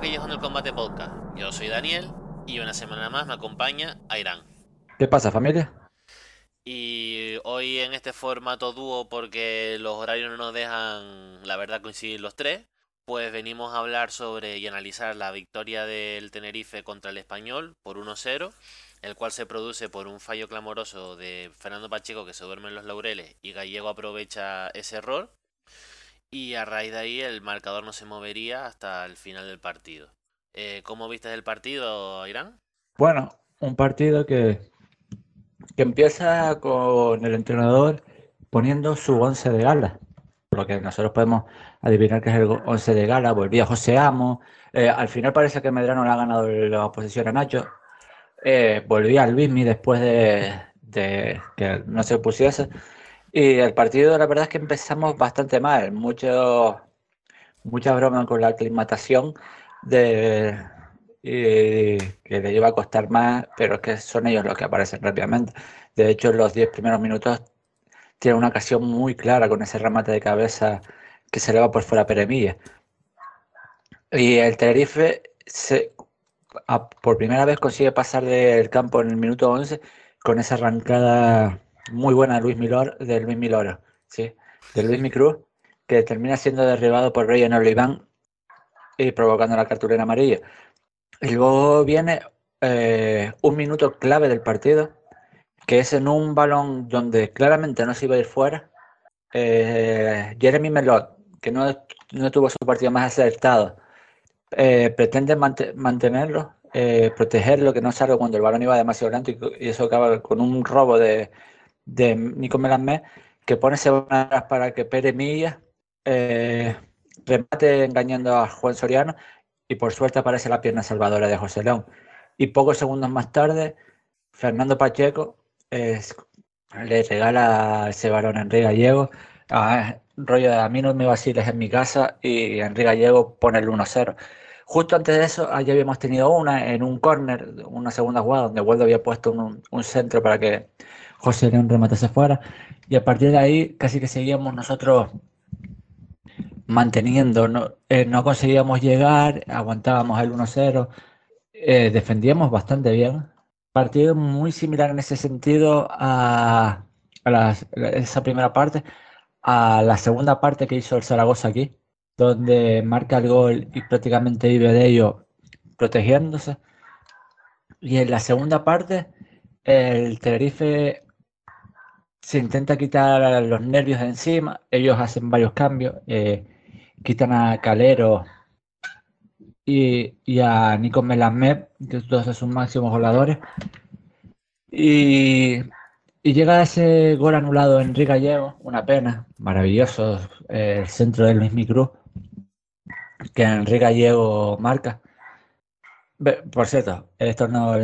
a Callejón del Combate Podcast. Yo soy Daniel y una semana más me acompaña Airán. ¿Qué pasa, familia? Y hoy en este formato dúo, porque los horarios no nos dejan, la verdad, coincidir los tres, pues venimos a hablar sobre y analizar la victoria del Tenerife contra el Español por 1-0, el cual se produce por un fallo clamoroso de Fernando Pacheco que se duerme en los laureles y Gallego aprovecha ese error y a raíz de ahí el marcador no se movería hasta el final del partido. Eh, ¿Cómo viste el partido, Irán? Bueno, un partido que, que empieza con el entrenador poniendo su once de gala. Lo que nosotros podemos adivinar que es el once de gala. Volvía José Amo. Eh, al final parece que Medrano le ha ganado la oposición a Nacho. Eh, volvía Luismi después de, de que no se pusiese. Y el partido, la verdad es que empezamos bastante mal. Mucho, mucha broma con la aclimatación de, que le iba a costar más, pero es que son ellos los que aparecen rápidamente. De hecho, en los 10 primeros minutos tiene una ocasión muy clara con ese remate de cabeza que se le va por fuera a Peremilla. Y el Tenerife se, por primera vez consigue pasar del campo en el minuto 11 con esa arrancada muy buena de Luis Milor, de Luis Miloro, sí, de Luis Micruz, que termina siendo derribado por Rey en Oliván y provocando la cartulina amarilla. Y luego viene eh, un minuto clave del partido, que es en un balón donde claramente no se iba a ir fuera. Eh, Jeremy Melot, que no, no, tuvo su partido más acertado, eh, pretende mantenerlo, protegerlo, que no salga cuando el balón iba demasiado lento y eso acaba con un robo de, de Nico Melamé, que pone semanas para que Pere Milla eh, remate engañando a Juan Soriano y por suerte aparece la pierna salvadora de José León. Y pocos segundos más tarde, Fernando Pacheco le regala ese balón a Enrique Gallego. A, rollo de a mí no me vaciles en mi casa y Enrique Gallego pone el 1-0. Justo antes de eso, ya habíamos tenido una en un córner, una segunda jugada, donde Waldo había puesto un centro para que José León rematase fuera. Y a partir de ahí casi que seguíamos nosotros manteniendo, no, eh, no conseguíamos llegar, aguantábamos el 1-0, eh, defendíamos bastante bien. Partido muy similar en ese sentido a, esa primera parte, a la segunda parte que hizo el Zaragoza aquí, donde marca el gol y prácticamente vive de ello protegiéndose. Y en la segunda parte, el Tenerife se intenta quitar los nervios de encima, ellos hacen varios cambios, eh, quitan a Calero y, a Nico Melamed, que son sus máximos voladores, y Y llega ese gol anulado Enrique Gallego, una pena, maravilloso el centro del Luis Cruz, que Enrique Gallego marca. Por cierto, esto no,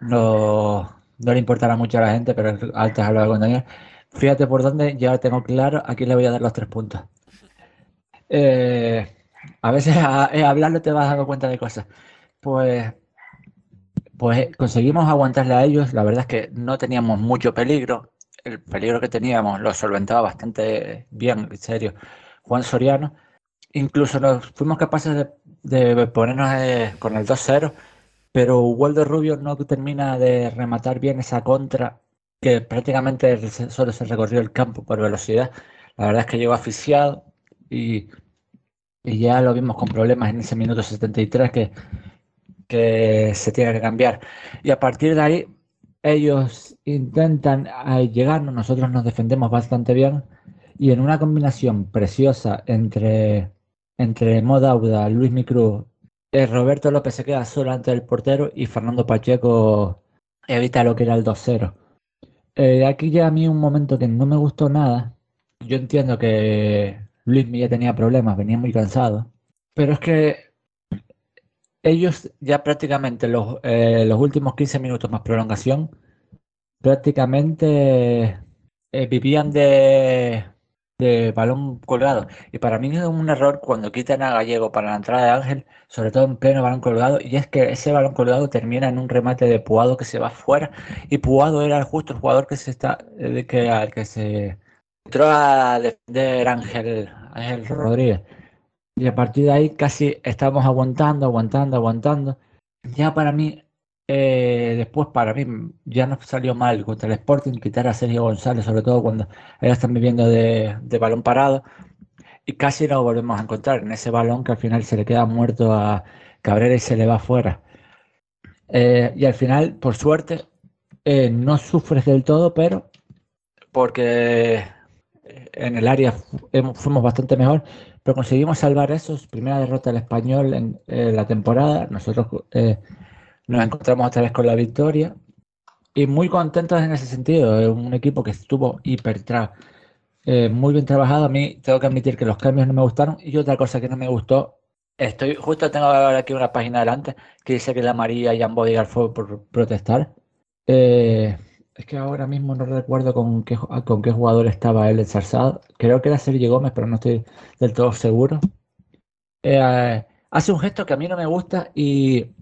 no, le importará mucho a la gente, pero antes hablaba con Daniel. Fíjate por dónde ya tengo claro, aquí le voy a dar los tres puntos. Eh, a veces a, hablarlo te vas dando cuenta de cosas. Pues, pues conseguimos aguantarle a ellos. La verdad es que no teníamos mucho peligro. El peligro que teníamos lo solventaba bastante bien, en serio, Juan Soriano. Incluso nos fuimos capaces de, ponernos eh, con el 2-0, pero Waldo Rubio no termina de rematar bien esa contra que prácticamente solo se recorrió el campo por velocidad. La verdad es que llegó asfixiado y, ya lo vimos con problemas en ese minuto 73 que, que se tiene que cambiar. Y a partir de ahí ellos intentan llegarnos, nosotros nos defendemos bastante bien y en una combinación preciosa entre, entre Modauda, Luis Micru, eh, Roberto López se queda solo ante el portero y Fernando Pacheco evita lo que era el 2-0. Eh, aquí ya a mí un momento que no me gustó nada. Yo entiendo que Luis ya tenía problemas, venía muy cansado. Pero es que ellos ya prácticamente los, eh, últimos 15 minutos más prolongación, prácticamente eh, vivían de, de balón colgado. Y para mí es un error cuando quitan a Gallego para la entrada de Ángel, sobre todo en pleno balón colgado, y es que ese balón colgado termina en un remate de Puado que se va fuera, y Puado era justo el jugador que se está, de que, al que se entró a defender Ángel, Ángel Rodríguez. Y a partir de ahí casi estamos aguantando, aguantando, aguantando. Ya para mí eh, después, para mí, ya no salió mal contra el Sporting quitar a Sergio González, sobre todo cuando ellos están viviendo de, balón parado. Y casi lo volvemos a encontrar en ese balón que al final se le queda muerto a Cabrera y se le va afuera. Eh, y al final, por suerte, eh, no sufres del todo, pero porque en el área fuimos bastante mejor, pero conseguimos salvar esos. Primera derrota del español en la temporada. Nosotros nos encontramos otra vez con la victoria y muy contentos en ese sentido. Es un equipo que estuvo hiper eh, muy bien trabajado. A mí tengo que admitir que los cambios no me gustaron y otra cosa que no me gustó. Estoy justo tengo ahora aquí una página adelante que dice que la María y Bodigar fue por protestar. Eh, es que ahora mismo no recuerdo con qué, con qué jugador estaba él ensalzado. Creo que era Sergio Gómez, pero no estoy del todo seguro. Eh, hace un gesto que a mí no me gusta y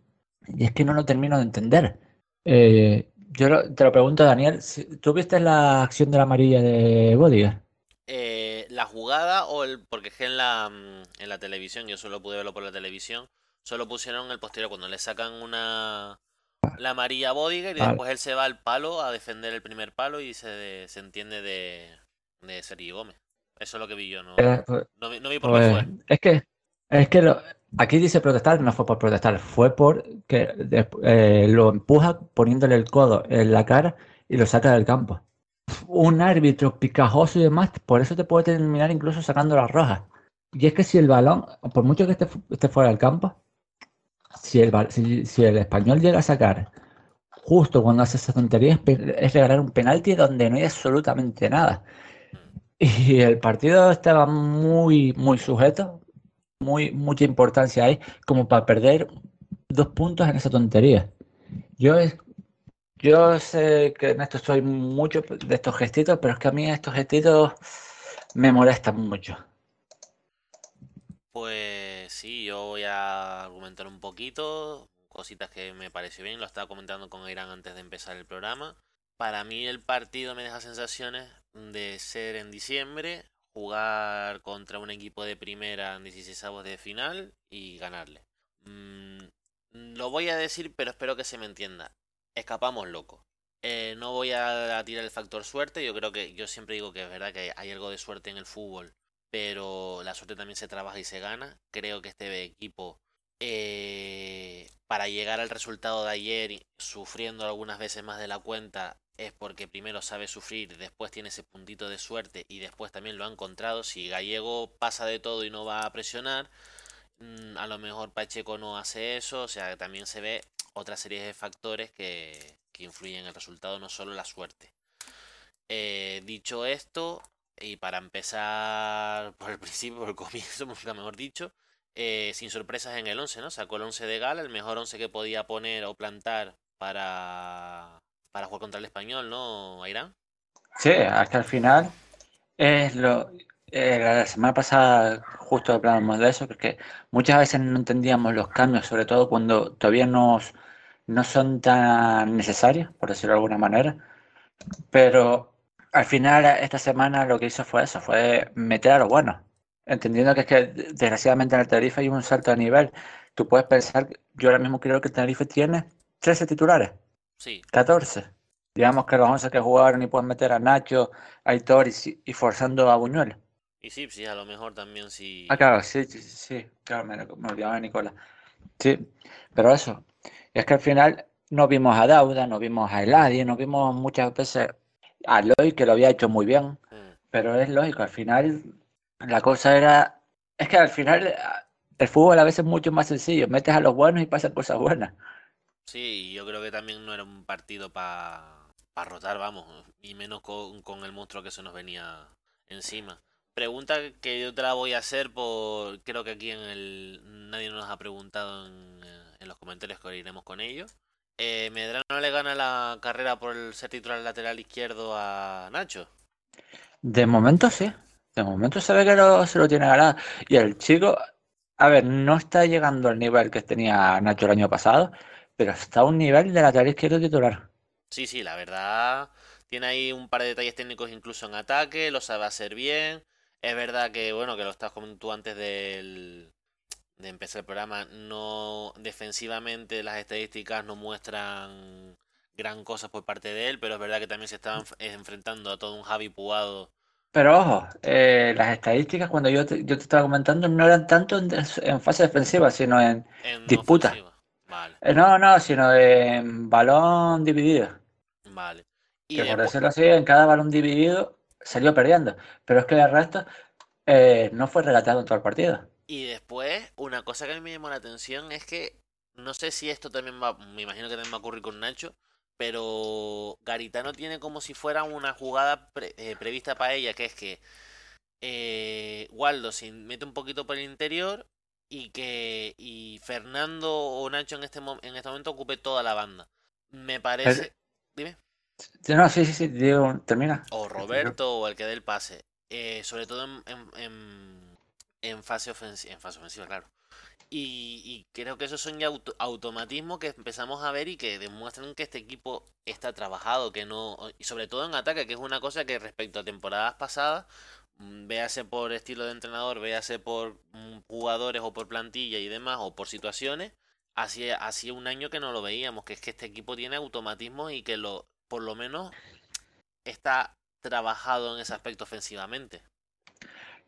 y es que no lo termino de entender. Eh, yo te lo pregunto, Daniel, ¿tú viste la acción de la amarilla de Bodiger? Eh, la jugada o el. Porque es que en la, mm, en la televisión, yo solo pude verlo por la televisión, solo pusieron el posterior cuando le sacan una. La amarilla a Bodiger y después él se va al palo a defender el primer palo y se, se entiende de, de Sergio Gómez. Eso es lo que vi yo, no, eh, pues, no, vi por qué pues, fue. Es que, es que Aquí dice protestar, no fue por protestar, fue por que eh, lo empuja poniéndole el codo en la cara y lo saca del campo. Un árbitro picajoso y demás, por eso te puede terminar incluso sacando la roja. Y es que si el balón, por mucho que esté, fuera del campo, si el, si, el español llega a sacar justo cuando hace esa tontería, es regalar un penalti donde no hay absolutamente nada. Y el partido estaba muy, muy sujeto, muy, mucha importancia ahí como para perder dos puntos en esa tontería. Yo, yo sé que en esto soy mucho de estos gestitos, pero es que a mí estos gestitos me molestan mucho. Pues sí, yo voy a argumentar un poquito, cositas que me pareció bien, lo estaba comentando con Irán antes de empezar el programa. Para mí el partido me deja sensaciones de ser en diciembre, jugar contra un equipo de primera en 16 de final y ganarle. Mm, lo voy a decir, pero espero que se me entienda. Escapamos loco. Eh, no voy a tirar el factor suerte. Yo creo que yo siempre digo que es verdad que hay algo de suerte en el fútbol, pero la suerte también se trabaja y se gana. Creo que este equipo, eh, para llegar al resultado de ayer, sufriendo algunas veces más de la cuenta, es porque primero sabe sufrir, después tiene ese puntito de suerte y después también lo ha encontrado. Si Gallego pasa de todo y no va a presionar, mm, a lo mejor Pacheco no hace eso, o sea, también se ve otra serie de factores que, influyen en el resultado, no solo la suerte. Eh, dicho esto, y para empezar por el principio, por el comienzo, mejor dicho, eh, sin sorpresas en el 11, ¿no? Sacó el 11 de gala, el mejor 11 que podía poner o plantar para, para jugar contra el español, ¿no, Ayrán? Sí, hasta el final es lo... Eh, la semana pasada justo hablábamos de eso, porque muchas veces no entendíamos los cambios, sobre todo cuando todavía no, no son tan necesarios, por decirlo de alguna manera. Pero al final, esta semana lo que hizo fue eso, fue meter a lo bueno. Entendiendo que es que desgraciadamente en el Tenerife hay un salto de nivel. Tú puedes pensar, yo ahora mismo creo que el Tenerife tiene 13 titulares. Sí. 14. Digamos que los 11 que jugaron y pueden meter a Nacho, a Aitor y, forzando a Buñuel. Y sí, sí, a lo mejor también sí. Ah, claro, sí, sí, sí, claro, me, me olvidaba de Nicola. Sí, pero eso, es que al final no vimos a Dauda, no vimos a Eladio, no vimos muchas veces a Loy, que lo había hecho muy bien, mm. pero es lógico, al final la cosa era, es que al final el fútbol a veces es mucho más sencillo, metes a los buenos y pasan cosas buenas. Sí, yo creo que también no era un partido para rotar, vamos, y menos con, con, el monstruo que se nos venía encima. Pregunta que yo te la voy a hacer por, creo que aquí en el, nadie nos ha preguntado en, en los comentarios que iremos con ellos. Eh, ¿Medrano le gana la carrera por el ser titular lateral izquierdo a Nacho? De momento sí. De momento se ve que se lo tiene ganado. Y el chico, a ver, no está llegando al nivel que tenía Nacho el año pasado, pero está a un nivel de lateral izquierdo titular. Sí, sí, la verdad. Tiene ahí un par de detalles técnicos incluso en ataque, lo sabe hacer bien. Es verdad que, bueno, que lo estás comentando tú antes del, de empezar el programa, no defensivamente las estadísticas no muestran gran cosa por parte de él, pero es verdad que también se estaban enfrentando a todo un Javi Pugado. Pero ojo, eh, las estadísticas cuando yo te, yo te estaba comentando no eran tanto en, fase defensiva, sino en, disputa. Eh, no, no, sino en balón dividido. Vale. Y que por decirlo así, en cada balón dividido salió perdiendo. Pero es que el resto eh, no fue relatado en todo el partido. Y después, una cosa que a mí me llamó la atención es que, no sé si esto también va, me imagino que también va a ocurrir con Nacho, pero Garitano tiene como si fuera una jugada eh, prevista para ella, que es que eh, Waldo se mete un poquito por el interior y que y Fernando o Nacho en este, en este momento ocupe toda la banda. Me parece... Dime. No, sí, sí, sí, digo, termina. O Roberto o el que dé el pase. Eh, sobre todo en en fase ofensiva, en fase ofensiva, claro. Y, creo que esos son ya automatismos que empezamos a ver y que demuestran que este equipo está trabajado, que no, y sobre todo en ataque, que es una cosa que respecto a temporadas pasadas, mm, véase por estilo de entrenador, véase por mm, jugadores o por plantilla y demás, o por situaciones, hacía, hacía un año que no lo veíamos, que es que este equipo tiene automatismos y que lo, por lo menos está trabajado en ese aspecto ofensivamente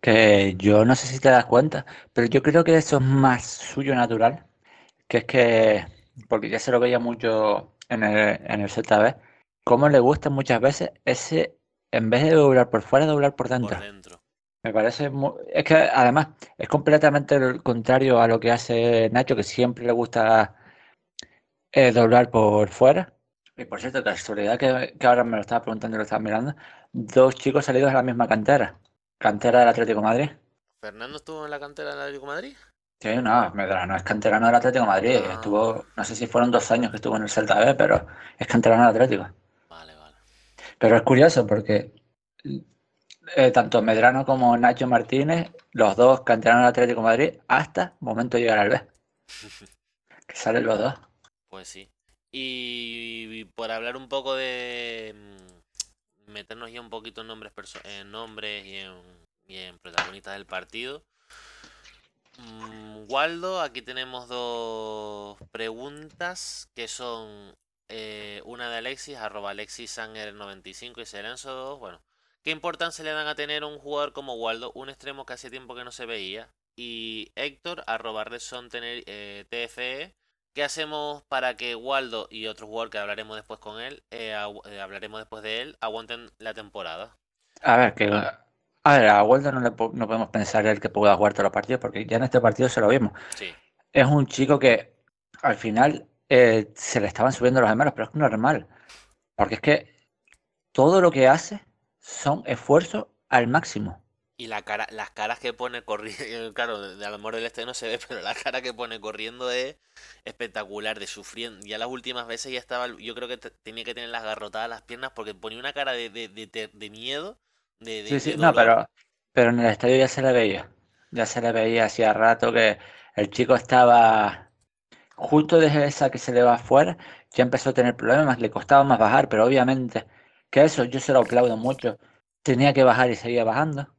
que yo no sé si te das cuenta, pero yo creo que eso es más suyo natural, que es que, porque ya se lo veía mucho en el, en el ZB, cómo le gusta muchas veces ese, en vez de doblar por fuera, doblar por dentro. Me parece es que además es completamente lo contrario a lo que hace Nacho, que siempre le gusta eh, doblar por fuera. Y por cierto, casualidad que, que ahora me lo estaba preguntando y lo estaba mirando, dos chicos salidos de la misma cantera. ¿Cantera del Atlético Madrid? ¿Fernando estuvo en la cantera del Atlético Madrid? Sí, no, no es canterano del Atlético Madrid. Ah. Estuvo, no sé si fueron dos años que estuvo en el Celta B, pero es canterano del Atlético. Vale, vale. Pero es curioso porque eh, tanto Medrano como Nacho Martínez, los dos canteranos del Atlético Madrid, hasta momento de llegar al B. que salen los dos. Pues sí. Y por hablar un poco de meternos ya un poquito en nombres, en nombres y en, protagonistas del partido. Mm, Waldo, aquí tenemos dos preguntas que son eh, una de Alexis, arroba Alexis 95 y Serenzo 2. Bueno, ¿qué importancia le dan a tener un jugador como Waldo, un extremo que hace tiempo que no se veía? Y Héctor, arroba Redson TFE, ¿Qué hacemos para que Waldo y otro jugador que hablaremos después con él, eh, eh, hablaremos después de él, aguanten la temporada? A ver, que a ver, a Waldo no, le, no podemos pensar el que pueda jugar todos los partidos, porque ya en este partido se lo vimos. Sí. Es un chico que al final eh, se le estaban subiendo los gemelos, pero es normal. Porque es que todo lo que hace son esfuerzos al máximo. Y la cara, las caras que pone corriendo, claro, de amor del este no se ve, pero la cara que pone corriendo es espectacular, de sufriendo. Ya las últimas veces ya estaba, yo creo que tenía que tener las garrotadas las piernas porque ponía una cara de, de, de, de miedo. De, sí, sí, no, pero, pero en el estadio ya se le veía. Ya se le veía hacía rato que el chico estaba justo desde esa que se le va afuera, ya empezó a tener problemas, le costaba más bajar, pero obviamente que eso yo se lo aplaudo mucho. Tenía que bajar y seguía bajando.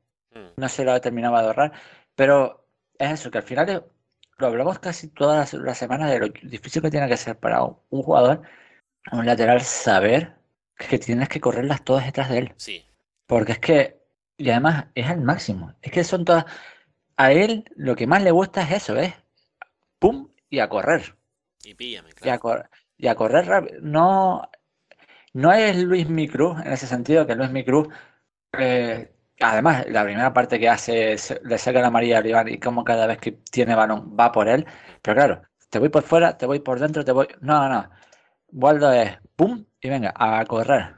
No se lo terminaba de ahorrar. Pero es eso, que al final lo hablamos casi todas las, semanas de lo difícil que tiene que ser para un, jugador, un lateral, saber que tienes que correrlas todas detrás de él. Sí. Porque es que, y además es al máximo. Es que son todas. A él lo que más le gusta es eso, es pum y a correr. Y píllame, claro. Y a, correr rápido. No, no es Luis Micru, en ese sentido, que Luis Micru eh, Además, la primera parte que hace es, le saca la María al y como cada vez que tiene balón va por él. Pero claro, te voy por fuera, te voy por dentro, te voy. No, no. Waldo es pum y venga, a correr.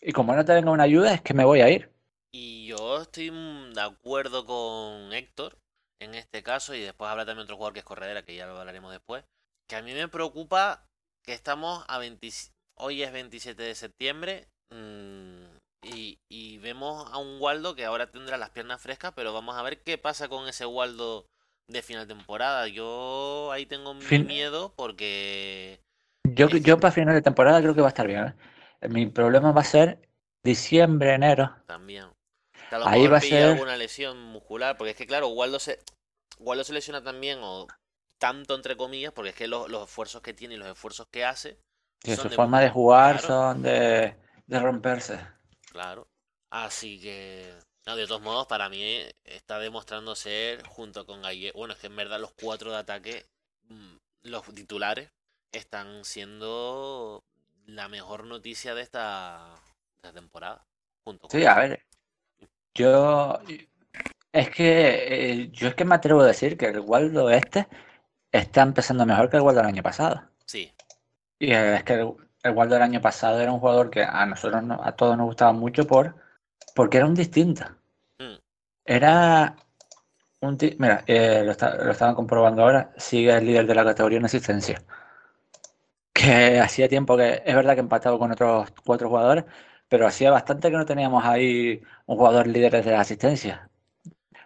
Y como no te venga una ayuda, es que me voy a ir. Y yo estoy de acuerdo con Héctor en este caso, y después habla también otro jugador que es Corredera, que ya lo hablaremos después. Que a mí me preocupa que estamos a 20, hoy es 27 de septiembre. Mmm, y, vemos a un Waldo que ahora tendrá las piernas frescas, pero vamos a ver qué pasa con ese Waldo de final de temporada. Yo ahí tengo mi miedo porque... Yo, yo para final de temporada creo que va a estar bien. ¿eh? Mi problema va a ser diciembre, enero. También. ahí va a ser alguna lesión muscular, porque es que claro, Waldo se, Waldo se lesiona también, o tanto entre comillas, porque es que los, esfuerzos que tiene y los esfuerzos que hace... su forma de jugar son de, de romperse. Claro. Así que, de todos modos, para mí está demostrando ser, junto con Galle, bueno, es que en verdad los cuatro de ataque, mm, los titulares, están siendo la mejor noticia de esta, temporada. Junto sí, a ver, yo es que eh, yo es que me atrevo a decir que el Waldo este está empezando mejor que el Waldo del año pasado. Sí. Y es que el, el Waldo del año pasado era un jugador que a nosotros, a todos nos gustaba mucho por porque era un distinto. Mm. Era un mira, eh, lo, estaban comprobando ahora, sigue el líder de la categoría en asistencia. Que hacía tiempo que, es verdad que empatado con otros cuatro jugadores, pero hacía bastante que no teníamos ahí un jugador líder de la asistencia.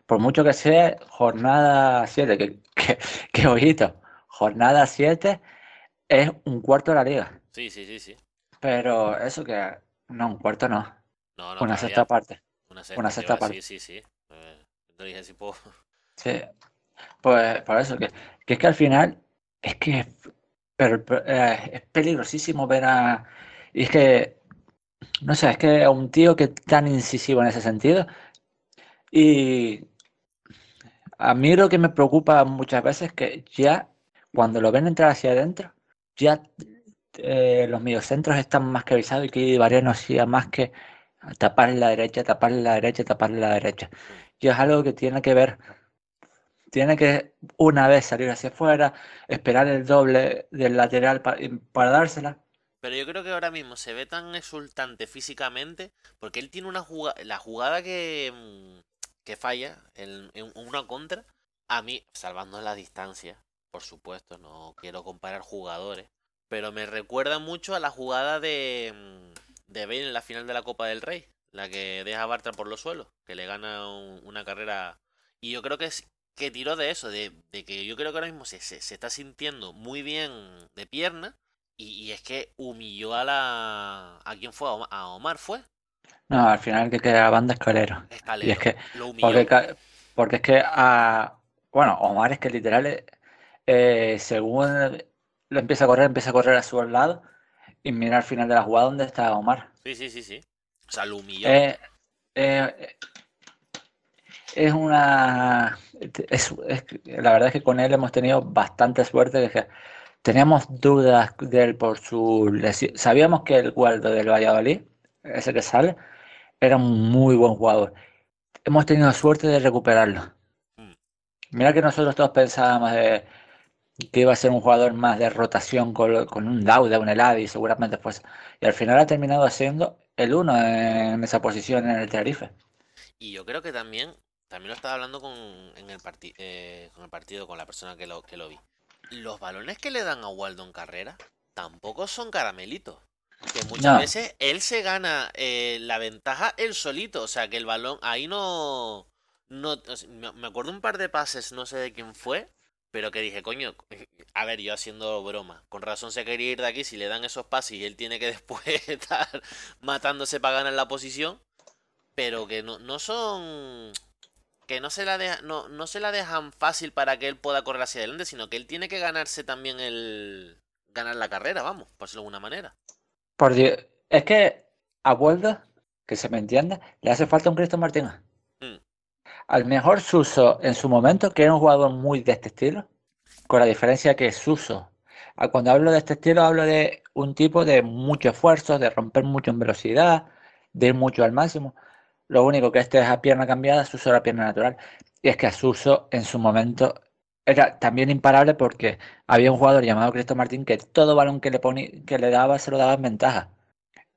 Por mucho que sea jornada 7, que, que, que ojito, jornada 7 es un cuarto de la liga. Sí, sí, sí, sí. Pero eso que. No, un cuarto no. No, no una sexta parte. Una sexta, parte. Sí, sí, sí. Eh, dije si puedo. Sí. Pues por eso que, que es que al final es que pero, eh, es peligrosísimo ver a. Y es que. No sé, es que a un tío que es tan incisivo en ese sentido. Y. A mí lo que me preocupa muchas veces es que ya cuando lo ven entrar hacia adentro, ya eh, los mediocentros están más que avisados y que no hacía más que tapar la derecha, tapar la derecha, tapar la derecha. Y es algo que tiene que ver, tiene que una vez salir hacia afuera, esperar el doble del lateral para, dársela. Pero yo creo que ahora mismo se ve tan exultante físicamente porque él tiene una jugada, la jugada que, mm, que falla en, en una contra, a mí, salvando la distancia, por supuesto, no quiero comparar jugadores, pero me recuerda mucho a la jugada de, mm, de Bale en la final de la Copa del Rey, la que deja a Bartra por los suelos, que le gana una carrera. Y yo creo que es que tiró de eso, de, que yo creo que ahora mismo se, se, está sintiendo muy bien de pierna. Y, es que humilló a la. ¿A quién fue? ¿A Omar fue? No, al final que queda la banda escalero. escalero. Y es que. Porque, porque, es que a. Bueno, Omar es que literal. Eh, según lo empieza a correr, empieza a correr a su lado y mira al final de la jugada dónde está Omar. Sí, sí, sí, sí. O sea, lo humilló. Eh, eh, es una. la verdad es que con él hemos tenido bastante suerte. Que teníamos dudas de él por su lesión. Sabíamos que el Waldo del Valladolid, ese que sale, era un muy buen jugador. Hemos tenido suerte de recuperarlo. Mm. Mira que nosotros todos pensábamos de que iba a ser un jugador más de rotación con, un Lauda, un Eladi, seguramente pues. Y al final ha terminado haciendo el uno en esa posición en el Tenerife. Y yo creo que también, también lo estaba hablando con, en el, eh, con el partido, con la persona que lo, que lo vi. Los balones que le dan a Waldo en carrera tampoco son caramelitos. Que muchas veces él se gana eh, la ventaja él solito. O sea, que el balón ahí no. no me acuerdo un par de pases, no sé de quién fue. Pero que dije, coño, a ver, yo haciendo broma. Con razón se quería ir de aquí. Si le dan esos pases y él tiene que después estar matándose para ganar la posición. Pero que no, no son. Que no se, la no, no se la dejan fácil para que él pueda correr hacia adelante, sino que él tiene que ganarse también el. ganar la carrera, vamos, por decirlo de alguna manera. Por Dios, es que a Vuelta, que se me entienda, le hace falta un Cristo Martínez. Al mejor Suso en su momento, que era un jugador muy de este estilo, con la diferencia que Suso, cuando hablo de este estilo, hablo de un tipo de mucho esfuerzo, de romper mucho en velocidad, de ir mucho al máximo. Lo único que este es a pierna cambiada, Suso era pierna natural. Y es que a Suso en su momento era también imparable porque había un jugador llamado Cristo Martín que todo balón que le, ponía, que le daba se lo daba en ventaja.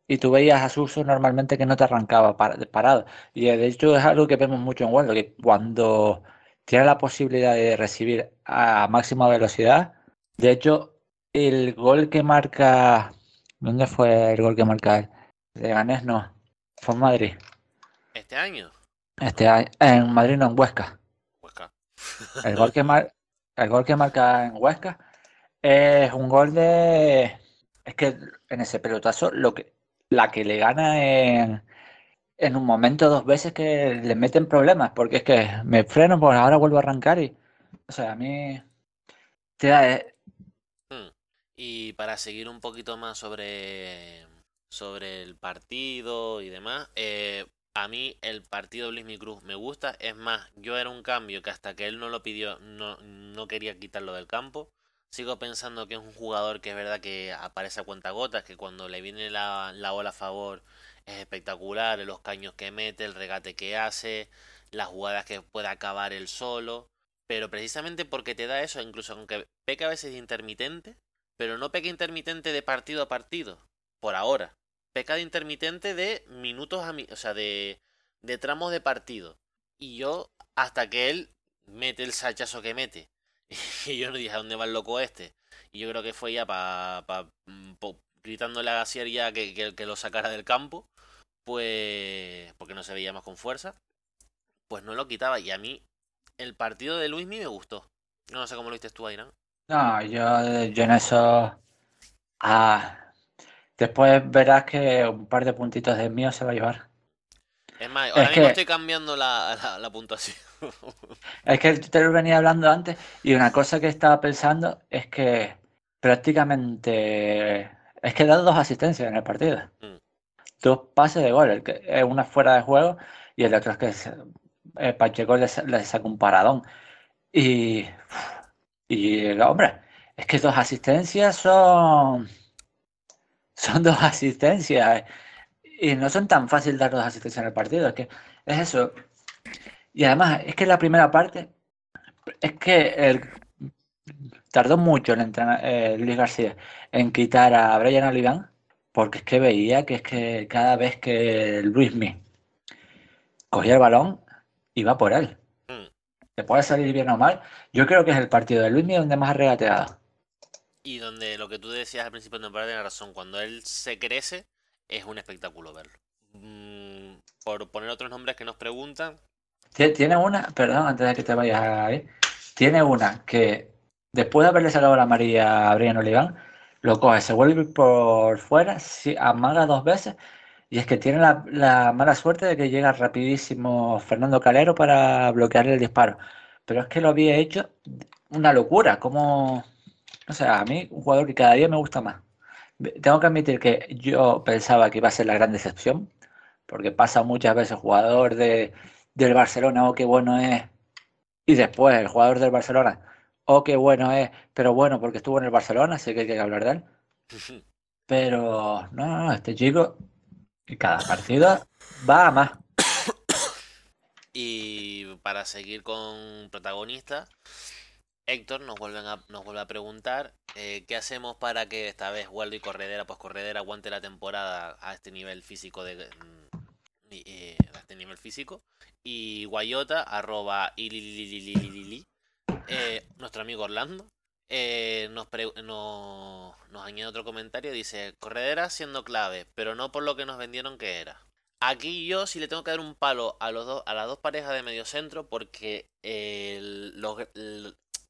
Y tú veías a Suso normalmente que no te arrancaba parado. Y de hecho es algo que vemos mucho en World, que cuando tiene la posibilidad de recibir a máxima velocidad, de hecho el gol que marca... ¿Dónde fue el gol que marca De Ganés no, fue en Madrid. ¿Este año? Este año, en Madrid no, en Huesca. Huesca. El gol que, mar, el gol que marca en Huesca es un gol de. Es que en ese pelotazo, lo que, la que le gana en, en un momento dos veces que le meten problemas, porque es que me freno, pues ahora vuelvo a arrancar y. O sea, a mí. Da, eh. hmm. Y para seguir un poquito más sobre, sobre el partido y demás, eh, a mí el partido Luis Cruz me gusta. Es más, yo era un cambio que hasta que él no lo pidió no, no quería quitarlo del campo. Sigo pensando que es un jugador que es verdad que aparece a cuentagotas, que cuando le viene la, la ola a favor es espectacular, los caños que mete, el regate que hace, las jugadas que puede acabar él solo. Pero precisamente porque te da eso, incluso aunque peca a veces intermitente, pero no peca intermitente de partido a partido, por ahora pecado intermitente de minutos a o sea, de, de tramos de partido. Y yo, hasta que él mete el sachazo que mete, y yo no dije a dónde va el loco este. Y yo creo que fue ya para pa, mm, gritándole a Gacier ya que, que, lo sacara del campo, pues porque no se veía más con fuerza, pues no lo quitaba. Y a mí el partido de Luismi me gustó. No sé cómo lo viste tú, Irán. No, yo, yo en eso... Ah, Después verás que un par de puntitos de mío se va a llevar. Es más, ahora mismo estoy cambiando la, la, puntuación. Es que te lo venía hablando antes y una cosa que estaba pensando es que prácticamente es que he dado dos asistencias en el partido. Mm. Dos pases de gol, el que es una fuera de juego y el otro es que eh, Pacheco le, saca un paradón. Y, y hombre, es que dos asistencias son son dos asistencias. Y no son tan fácil dar dos asistencias en el partido. Es que es eso. Y además, es que la primera parte, es que el, tardó mucho en eh, Luis García en quitar a Brian Oliván, porque es que veía que es que cada vez que Luismi cogía el balón, iba por él. Mm. Se puede salir bien o mal. Yo creo que es el partido de Luismi donde más ha regateado. Y donde lo que tú decías al principio de temporada tiene razón. Cuando él se crece, es un espectáculo verlo. Mm, por poner otros nombres que nos preguntan. Tiene una, perdón, antes de que te vayas ahí. Tiene una que después de haberle sacado la María a Brian Oliván, lo coge, se vuelve por fuera, amaga dos veces. Y es que tiene la, la, mala suerte de que llega rapidísimo Fernando Calero para bloquearle el disparo. Pero es que lo había hecho una locura. Como o sea, a mí un jugador que cada día me gusta más. Tengo que admitir que yo pensaba que iba a ser la gran decepción, porque pasa muchas veces jugador de, del Barcelona, oh, qué bueno es, y después el jugador del Barcelona, oh, qué bueno es, pero bueno, porque estuvo en el Barcelona, así que hay que hablar de él. Pero no, no, este chico, cada partido va a más. Y para seguir con protagonistas, Héctor nos, vuelven a, nos vuelve a preguntar Eh, ¿Qué hacemos para que esta vez Waldo y Corredera, pues Corredera aguante la temporada a este nivel físico de mm, eh, a este nivel físico? Y Guayota, arroba ilililililili, eh, nuestro amigo Orlando, eh, nos, nos, añade otro comentario, dice, Corredera siendo clave, pero no por lo que nos vendieron que era. Aquí yo sí le tengo que dar un palo a, los dos, a las dos parejas de medio centro porque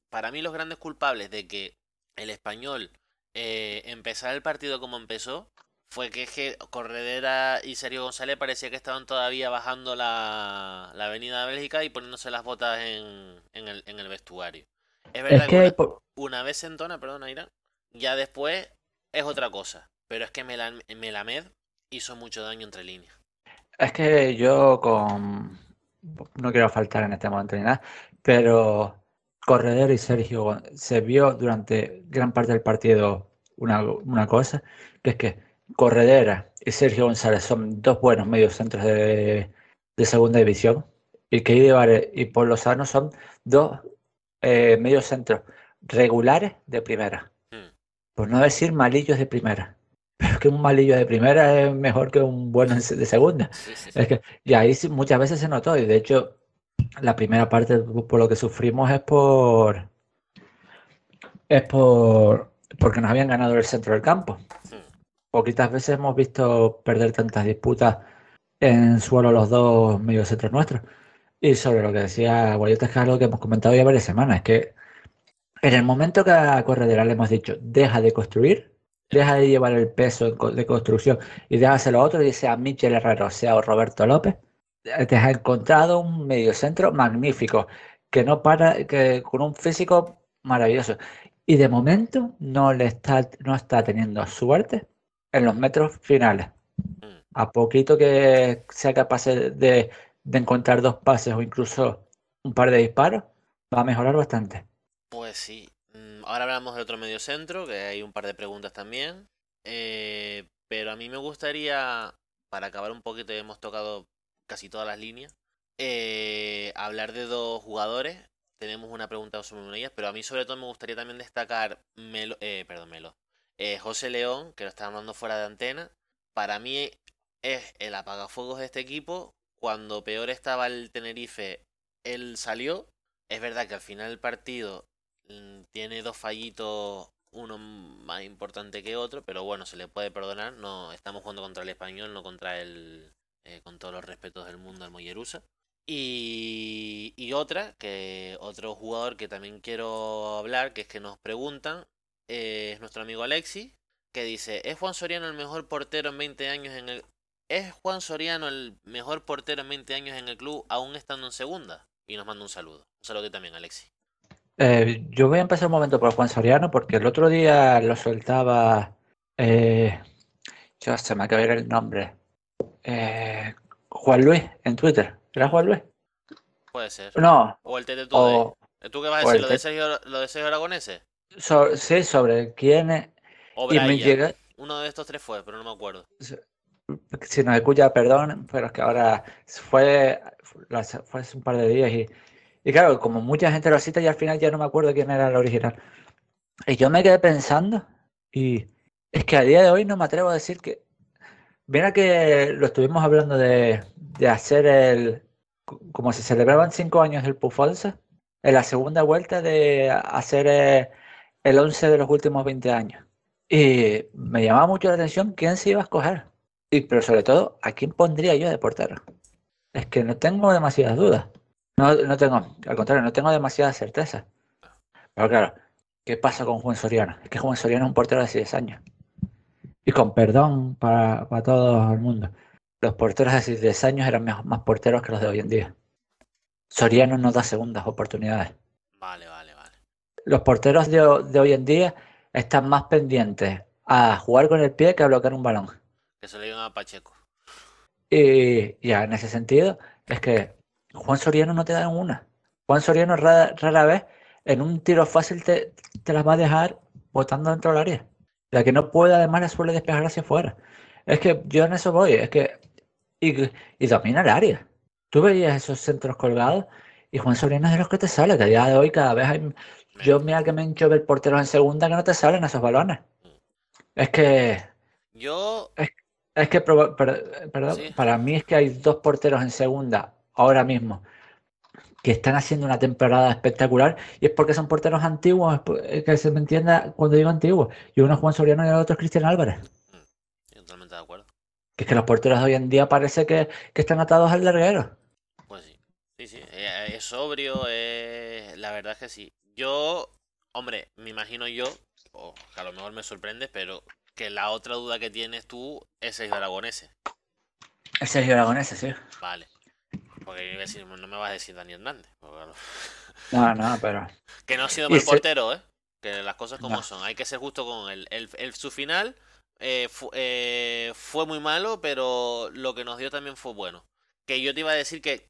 para mí los grandes culpables de que el español eh, empezara el partido como empezó fue que, que Corredera y Sergio González parecía que estaban todavía bajando la, avenida de Bélgica y poniéndose las botas en, el, en el vestuario. Es verdad que, una, vez en tona, perdón, Irán, ya después es otra cosa. Pero es que Melamed hizo mucho daño entre líneas. Es que yo con... No quiero faltar en este momento ni nada, pero Corredera y Sergio se vio durante gran parte del partido una, cosa, que es que Corredera y Sergio González son dos buenos medios centros de, segunda división y que Ibarre y Polo Sano son dos eh, medios centros regulares de primera. Hmm. Por no decir malillos de primera. Pero que un malillo de primera es mejor que un bueno de segunda. Es que, y ahí muchas veces se notó, y de hecho, la primera parte por lo que sufrimos es por. Es por. porque nos habían ganado el centro del campo. Poquitas veces hemos visto perder tantas disputas en suelo los dos mediocentros nuestros. Y sobre lo que decía Guayota, es que es algo que hemos comentado ya varias semanas, es que en el momento que a Corredera le hemos dicho, deja de construir, deja de llevar el peso de construcción y déjaselo a otro, y sea Michel Herrero, sea o Roberto López, te has encontrado un mediocentro magnífico, que no para, que con un físico maravilloso. Y de momento no le está, no está teniendo suerte en los metros finales. Mm. A poquito que sea capaz de, de encontrar dos pases o incluso un par de disparos, va a mejorar bastante. Pues sí, ahora hablamos de otro medio centro, que hay un par de preguntas también. Eh, pero a mí me gustaría, para acabar un poquito, hemos tocado casi todas las líneas, eh, hablar de dos jugadores. Tenemos una pregunta sobre ellas, pero a mí sobre todo me gustaría también destacar Melo, eh, perdón, Melo. José León, que lo está hablando fuera de antena. Para mí es el apagafuegos de este equipo. Cuando peor estaba el Tenerife, él salió. Es verdad que al final del partido Mm, tiene dos fallitos, uno más importante que otro, pero bueno, se le puede perdonar. No estamos jugando contra el español, no contra el, eh, con todos los respetos del mundo, el Mollerusa. Y, y otra, que otro jugador que también quiero hablar, que es que nos preguntan, eh, es nuestro amigo Alexi, que dice, ¿es Juan Soriano el mejor portero en 20 años en el... ¿Es Juan Soriano el mejor portero en 20 años en el club aún estando en segunda? Y nos manda un saludo. Un saludo también, Alexi. Eh, yo voy a empezar un momento por Juan Soriano porque el otro día lo soltaba. Eh, yo se me ir el nombre. Eh, Juan Luis en Twitter. ¿Era Juan Luis? Puede ser. No. O el TT ¿Tú qué vas a decir? ¿Lo de, Sergio, ¿Lo de Sergio Aragonese? sí, sobre quién es. y me llega... Uno de estos tres fue, pero no me acuerdo. Si nos escucha, perdón, pero es que ahora fue, fue hace un par de días y y claro, como mucha gente lo cita y al final ya no me acuerdo quién era el original. Y yo me quedé pensando y es que a día de hoy no me atrevo a decir que... Mira que lo estuvimos hablando de, hacer el... Como se celebraban cinco años del Pufalsa, en la segunda vuelta de hacer eh, el 11 de los últimos 20 años. Y me llamaba mucho la atención quién se iba a escoger. Y, pero sobre todo, ¿a quién pondría yo de portero? Es que no tengo demasiadas dudas. No, no tengo, al contrario, no tengo demasiada certeza. Pero claro, ¿qué pasa con Juan Soriano? Es que Juan Soriano es un portero de 10 años. Y con perdón para, todo el mundo, los porteros de 10 años eran más porteros que los de hoy en día. Soriano no da segundas oportunidades. Vale, vale, vale. Los porteros de, hoy en día están más pendientes a jugar con el pie que a bloquear un balón. Que se le digan a Pacheco. Y ya en ese sentido, es que Juan Soriano no te da una. Juan Soriano rara, vez en un tiro fácil te, las va a dejar botando dentro del área. La que no puede además la suele despejar hacia afuera. Es que yo en eso voy, es que. Y, domina el área. Tú veías esos centros colgados y Juan Soriano es de los que te sale, que a día de hoy cada vez hay. Yo mira que me hincho ver porteros en segunda que no te salen esos balones. Es que, Yo, es que, proba- per- perdón, Sí. para mí es que hay dos porteros en segunda ahora mismo que están haciendo una temporada espectacular y es porque son porteros antiguos, es es que se me entienda cuando digo antiguos. Y uno es Juan Soriano y el otro es Cristian Álvarez. estoy totalmente de acuerdo. Que es que los porteros de hoy en día parece que, que están atados al larguero. Pues sí. Sí, sí. eh, Es sobrio, es... la verdad es que sí. Yo, hombre, me imagino yo, o que a lo mejor me sorprende, pero que la otra duda que tienes tú es Sergio Aragonese. El Sergio Aragonés, sí. Vale. Porque yo iba a decir, no me vas a decir Dani Hernández. claro, No, no, pero. Que no ha sido mal portero, ¿eh? Que las cosas como No. son. Hay que ser justo con él. El, el- su final eh, fu- eh, fue muy malo, pero lo que nos dio también fue bueno. Que yo te iba a decir que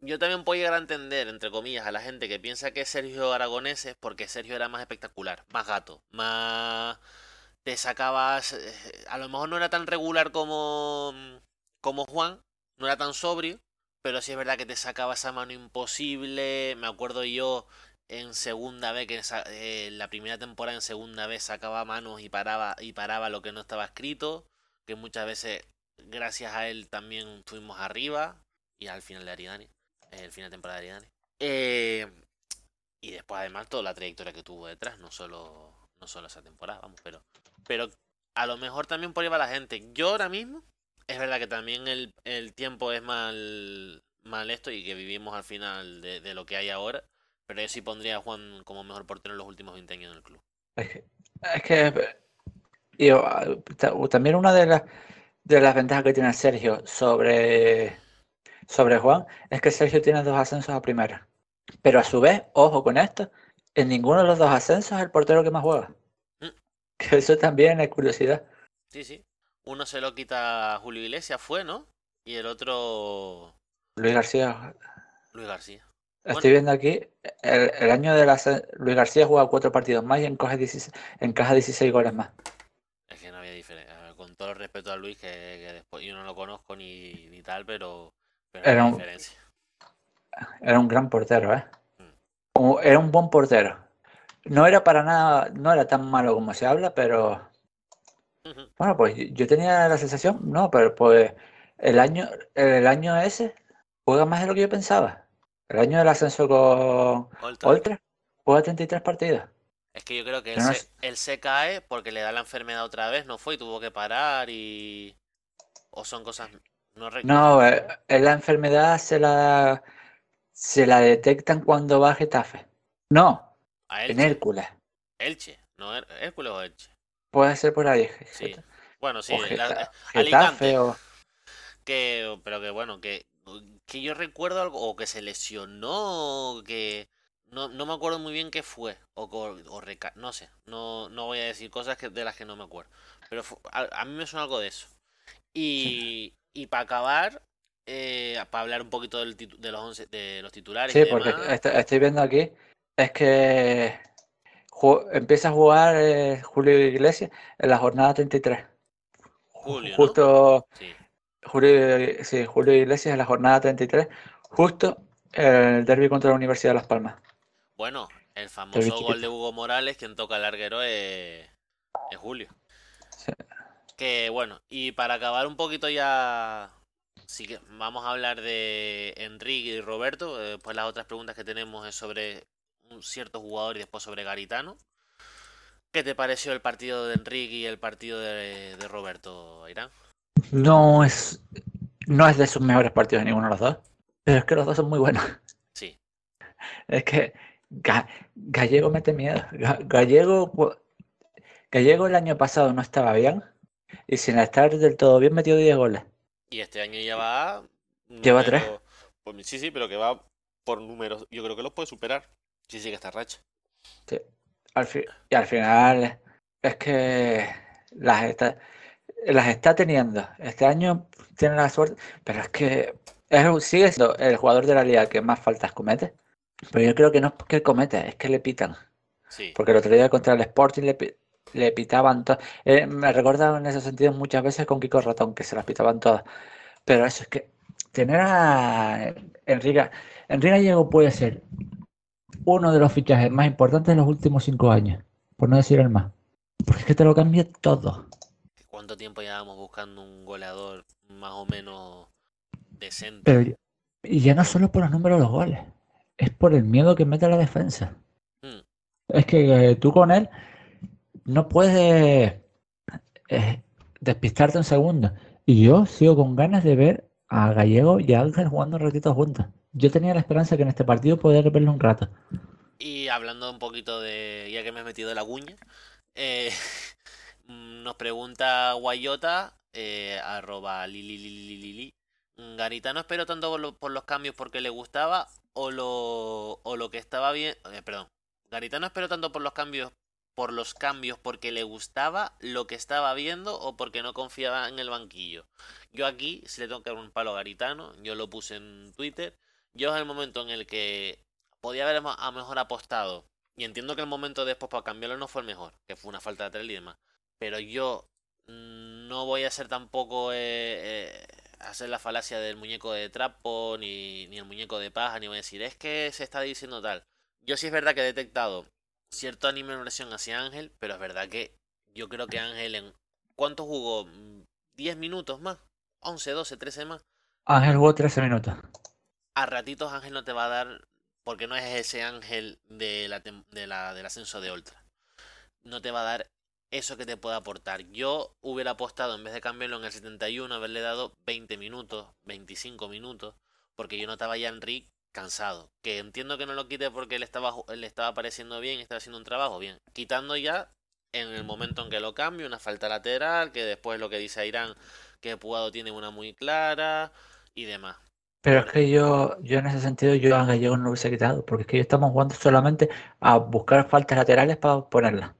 yo también puedo llegar a entender, entre comillas, a la gente que piensa que Sergio Aragonés es porque Sergio era más espectacular, más gato, más... Te sacabas... eh, A lo mejor no era tan regular como, como Juan, no era tan sobrio, pero sí es verdad que te sacaba esa mano imposible. Me acuerdo yo en segunda vez que eh, la primera temporada en segunda vez sacaba manos y paraba y paraba lo que no estaba escrito que muchas veces gracias a él también estuvimos arriba y al final de Aridani el final de temporada de Aridani Eh, y después además toda la trayectoria que tuvo detrás no solo no solo esa temporada vamos pero pero a lo mejor también por ahí va la gente yo ahora mismo es verdad que también el, el tiempo es mal mal esto y que vivimos al final de, de lo que hay ahora pero yo sí pondría a Juan como mejor portero en los últimos 20 años en el club. Es que, es que y, ah, ta- también una de las de las ventajas que tiene Sergio sobre, sobre Juan es que Sergio tiene dos ascensos a primera. Pero a su vez, ojo con esto, en ninguno de los dos ascensos es el portero que más juega. Mm. Que eso también es curiosidad. Sí, sí. Uno se lo quita a Julio Iglesias, fue, ¿no? Y el otro Luis García, Luis García. estoy viendo aquí, el, el año de la Luis García juega cuatro partidos más y encaja 16, encaja 16 goles más. Es que no había diferencia. Con todo el respeto a Luis, que, que después yo no lo conozco ni, ni tal, pero, Era un- diferencia. Era un gran portero, ¿eh? Mm. Era un buen portero. No era para nada, no era tan malo como se habla, pero Bueno, pues yo- tenía la sensación, no, pero pues el año, el año ese juega más de lo que yo pensaba. El año del ascenso con Oltra. Oltra juega 33 partidos. Es que yo creo que él no se, él se cae porque le da la enfermedad otra vez, no fue y tuvo que parar y... O son cosas... No, No, eh, la enfermedad se la se la detectan cuando va a Getafe. No, a en. Hércules. Elche. ¿No? ¿Hércules o Elche? Puede ser por ahí. Sí. Bueno, sí. o la- Geta- Alicante. O que pero que bueno que que yo recuerdo algo o que se lesionó o que no, no me acuerdo muy bien qué fue o, co- o reca- no sé no no voy a decir cosas que, de las que no me acuerdo pero a, a mí me suena algo de eso y y para acabar eh, para hablar un poquito del de los once- de los titulares Sí, y porque demás, est- estoy viendo aquí, es que empieza a jugar eh, Julio Iglesias en la jornada 33. Ju- Julio, ¿no? Justo, sí Julio, sí, Julio Iglesias en la jornada 33, justo el derbi contra la Universidad de Las Palmas. bueno el famoso gol de Hugo Morales quien toca el larguero es, es Julio Sí. Que bueno, y para acabar un poquito ya, sí que vamos a hablar de Enrique y Roberto. eh, Después las otras preguntas que tenemos es sobre un cierto jugador y después sobre Garitano. ¿Qué te pareció el partido de Enrique y el partido de, de Roberto, Irán? No es, no es de sus mejores partidos de ninguno de los dos, pero es que los dos son muy buenos. Sí, Es que Ga- Gallego mete miedo. Ga- Gallego, Gallego el año pasado no estaba bien y sin estar del todo bien metió 10 goles. y este año ya va... Lleva número- tres. pues sí, sí, pero que va por números. Yo creo que los puede superar. Sí, sí, que está racha. Sí. Al y al final es que las está, las está teniendo. Este año tiene la suerte, pero es que es sigue siendo el jugador de la liga que más faltas comete. Pero yo creo que no es que comete, es que le pitan. Sí, Porque el otro día contra el Sporting le, le pitaban todas. me recordaba en ese sentido muchas veces con Kiko Ratón, que se las pitaban todas. Pero eso es que tener a Enrique. Enrique Gallego puede ser uno de los fichajes más importantes de los últimos cinco años, por no decir el más. Porque es que te lo cambia todo. ¿Cuánto tiempo llevamos buscando un goleador más o menos decente? Pero, y ya no solo por los números de los goles, es por el miedo que mete a la defensa. Mm. Es que eh, tú con él no puedes eh, despistarte un segundo. Y yo sigo con ganas de ver a Gallego y a Ángel jugando un ratito juntos. Yo tenía la esperanza que en este partido poder verlo un rato. Y hablando un poquito de, ya que me he metido la cuña, eh, nos pregunta Guayota, eh, arroba lili, Garita no espero tanto por, lo- por los cambios porque le gustaba o lo, o lo que estaba bien, eh, perdón, Garita no espero tanto por los cambios por los cambios porque le gustaba lo que estaba viendo o porque no confiaba en el banquillo. Yo aquí, si le tengo que dar un palo a Garitano, yo lo puse en Twitter, yo en el momento en el que podía haber a mejor apostado, y entiendo que el momento después para cambiarlo no fue el mejor, que fue una falta de atrás y demás, pero yo mm, no voy a hacer tampoco eh, eh, hacer la falacia del muñeco de trapo, ni, ni el muñeco de paja, ni voy a decir, es que se está diciendo tal. Yo sí es verdad que he detectado cierto animación hacia Ángel, pero es verdad que yo creo que Ángel en... ¿Cuánto jugó? Mm, ¿10 minutos más? ¿11, 12, 13 más? Ángel jugó 13 minutos. A ratitos Ángel no te va a dar, porque no es ese Ángel de la, de la, del ascenso de Ultra. No te va a dar eso que te puede aportar. Yo hubiera apostado, en vez de cambiarlo en el 71, haberle dado 20 minutos, 25 minutos, porque yo notaba ya a Enrique cansado. Que entiendo que no lo quite porque le estaba, le estaba pareciendo bien, estaba haciendo un trabajo bien. Quitando ya en el momento en que lo cambio, una falta lateral, que después lo que dice Irán, que Puado tiene una muy clara y demás. Pero es que yo, yo en ese sentido, yo a Gallego no lo hubiese quitado, porque es que yo estamos jugando solamente a buscar faltas laterales para ponerlas.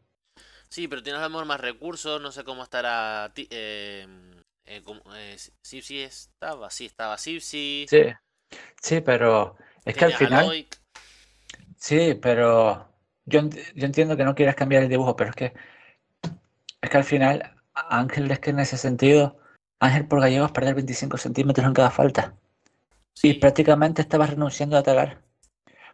Sí, pero tienes a lo mejor más recursos, no sé cómo estará. Eh, eh, cómo- eh, Sipsi estaba, sí, estaba Sipsi. Sí, sí, pero es que al final, Loic. sí, pero yo, yo entiendo que no quieras cambiar el dibujo, pero es que, es que al final, Ángel es que en ese sentido, Ángel por Gallego es perder 25 centímetros en cada falta. Y Sí, prácticamente estabas renunciando a atacar.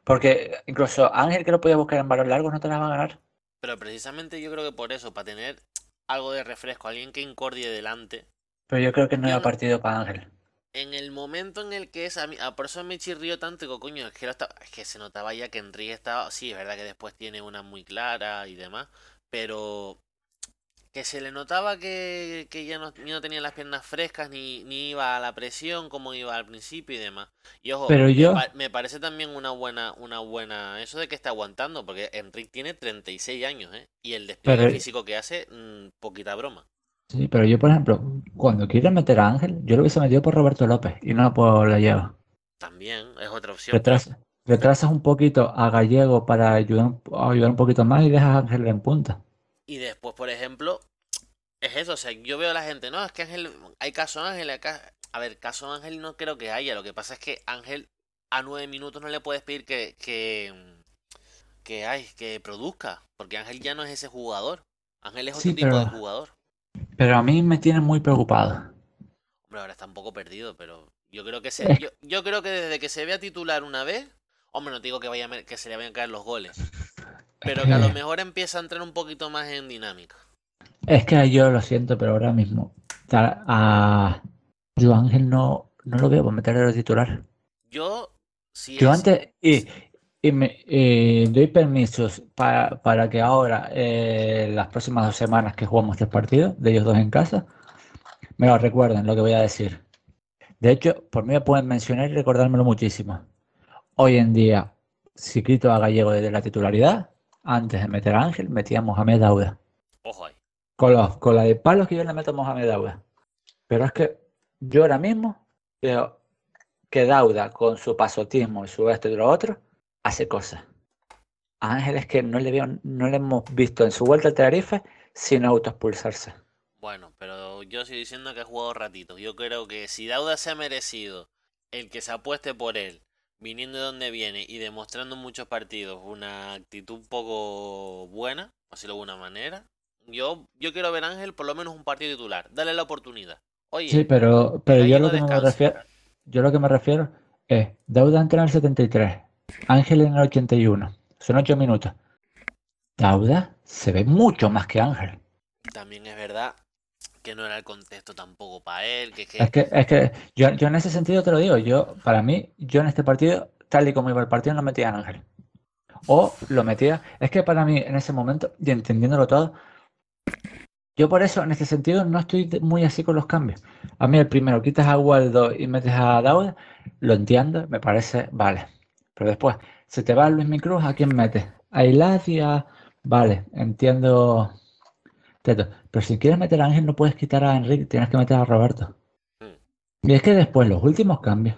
Porque incluso Ángel que lo podía buscar en balón largo no te la va a ganar. pero precisamente yo creo que por eso, para tener algo de refresco, alguien que incordie delante, Pero yo creo que no era partido para Ángel. en el momento en el que es a mí, a por eso me chirrió tanto, digo, coño, es que, lo estaba- es que se notaba ya que Enrique estaba, sí, es verdad que después tiene una muy clara y demás, pero que se le notaba que, que ya no, no tenía las piernas frescas ni, ni iba a la presión como iba al principio y demás. Y ojo, Pero me, yo- pa- me parece también una buena, una buena, eso de que está aguantando, porque Enrique tiene 36 años, ¿eh? Y el despliegue Pero- físico que hace, mm, poquita broma. Sí, pero yo, por ejemplo, cuando quieren meter a Ángel, yo lo hubiese metido por Roberto López y no por Gallego. También es otra opción. Retrasas, retrasas un poquito a Gallego para ayudar, ayudar un poquito más y dejas a Ángel en punta. Y después, por ejemplo, es eso, o sea, yo veo a la gente, no, es que Ángel, hay caso Ángel, acá, a ver, caso Ángel no creo que haya, lo que pasa es que Ángel a nueve minutos no le puedes pedir que, que, que, ay, que produzca, porque Ángel ya no es ese jugador, Ángel es otro Sí, tipo de jugador. Pero a mí me tiene muy preocupado. Hombre, ahora está un poco perdido, pero yo creo que se, Es- yo, yo creo que desde que se vea titular una vez, hombre, no te digo que vaya que se le vayan a caer los goles, pero que a lo que- mejor empieza a entrar un poquito más en dinámica. Es que yo lo siento, pero ahora mismo a yo Ángel no, no lo veo para meterle de titular. Yo, si Yo es- antes, y, y me y doy permisos para, para que ahora, eh, las próximas dos semanas que jugamos tres partidos, de ellos dos en casa, me lo recuerden lo que voy a decir. De hecho, por mí me pueden mencionar y recordármelo muchísimo. Hoy en día, si quito a Gallego desde la titularidad, antes de meter a Ángel, metíamos a Mohamed Auda. ojo ahí. Con, los- con la de palos que yo le meto a Mohamed Auda. Pero es que yo ahora mismo veo que Dauda, con su pasotismo y su esto y lo otro, hace cosas. A Ángel es que no le veo, no le hemos visto en su vuelta al Tenerife sin autoexpulsarse. Bueno, pero yo estoy diciendo que ha jugado ratitos. Yo creo que si Dauda se ha merecido el que se apueste por él, viniendo de donde viene y demostrando en muchos partidos una actitud un poco buena, por decirlo de alguna manera, yo, yo quiero ver a Ángel por lo menos un partido titular. Dale la oportunidad. Oye, Sí, pero, pero yo lo que me refiero, yo lo que me refiero es, Dauda entra en el 73, Ángel en el 81. Son 8 minutos. Dauda se ve mucho más que Ángel. También es verdad que no era el contexto tampoco para él. Que, Es que, es que yo, yo, en ese sentido te lo digo. Yo, para mí, yo en este partido, tal y como iba el partido, no metía a Ángel. O lo metía. Es que para mí, en ese momento, y entendiéndolo todo, yo por eso, en ese sentido, no estoy muy así con los cambios. A mí el primero, quitas a Waldo y metes a Dauda, lo entiendo, me parece, vale. Pero después, se te va Luis Micruz, ¿a quién metes? A Iladia, vale, entiendo pero si quieres meter a Ángel, no puedes quitar a Enrique, tienes que meter a Roberto. Mm. Y es que después, los últimos cambios,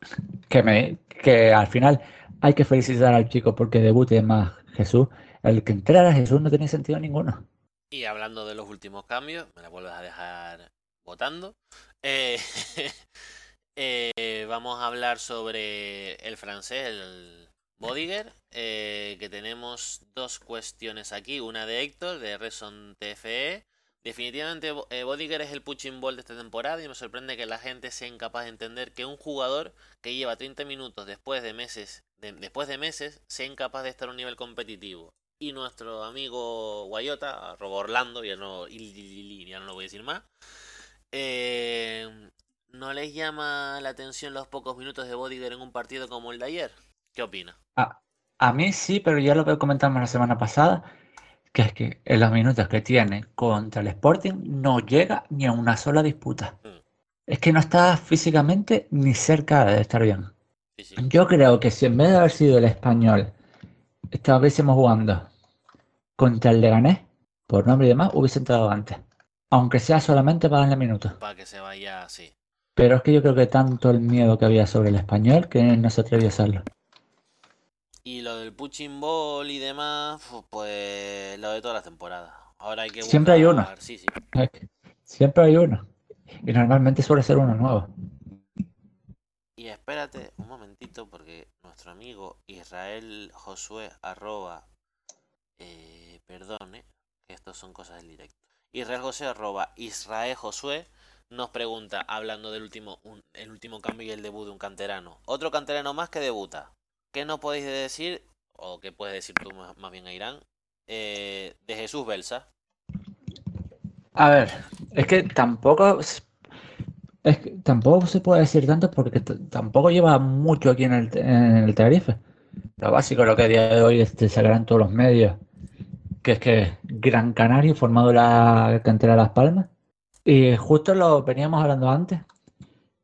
que, me, que al final hay que felicitar al chico porque debute más Jesús, el que entrara a Jesús no tiene sentido ninguno. Y hablando de los últimos cambios, me la vuelves a dejar votando. Eh, eh, vamos a hablar sobre el francés, el Bodiger, eh, que tenemos dos cuestiones aquí, una de Héctor, de Reson TFE. Definitivamente eh, Bodiger es el punching ball de esta temporada y me sorprende que la gente sea incapaz de entender que un jugador que lleva 30 minutos después de meses, después de meses, sea incapaz de estar a un nivel competitivo. Y nuestro amigo Guayota, Robo Orlando, ya no, ya no lo voy a decir más, eh, ¿no les llama la atención los pocos minutos de Bodiger en un partido como el de ayer? ¿Qué opina? A, mí sí, pero ya lo comentamos la semana pasada, que es que en los minutos que tiene contra el Sporting no llega ni a una sola disputa. Mm. Es que no está físicamente ni cerca de estar bien. Yo creo que si en vez de haber sido el español, estuviésemos jugando contra el Leganés, por nombre y demás, hubiese entrado antes. Aunque sea solamente para darle minutos. Para que se vaya así. Pero es que yo creo que tanto el miedo que había sobre el español que no se atrevió a hacerlo. Y lo del Puching Ball y demás, pues lo de todas las temporadas. Ahora hay que Siempre hay uno. Siempre hay uno. Y normalmente suele ser uno nuevo. Y espérate un momentito porque nuestro amigo Israel Josué arroba eh, perdone, que estos son cosas del directo. Israel José arroba Israel Josué nos pregunta, hablando del último, el último cambio y el debut de un canterano. Otro canterano más que debuta. ¿Qué no podéis decir, o qué puedes decir tú más, bien a Irán, eh, de Jesús Belsa? A ver, es que tampoco es que tampoco se puede decir tanto porque tampoco lleva mucho aquí en el, en el Tenerife. Lo básico, lo que a día de hoy es, te sacarán todos los medios, que es que Gran Canaria formado la cantera de Las Palmas. Y justo lo veníamos hablando antes,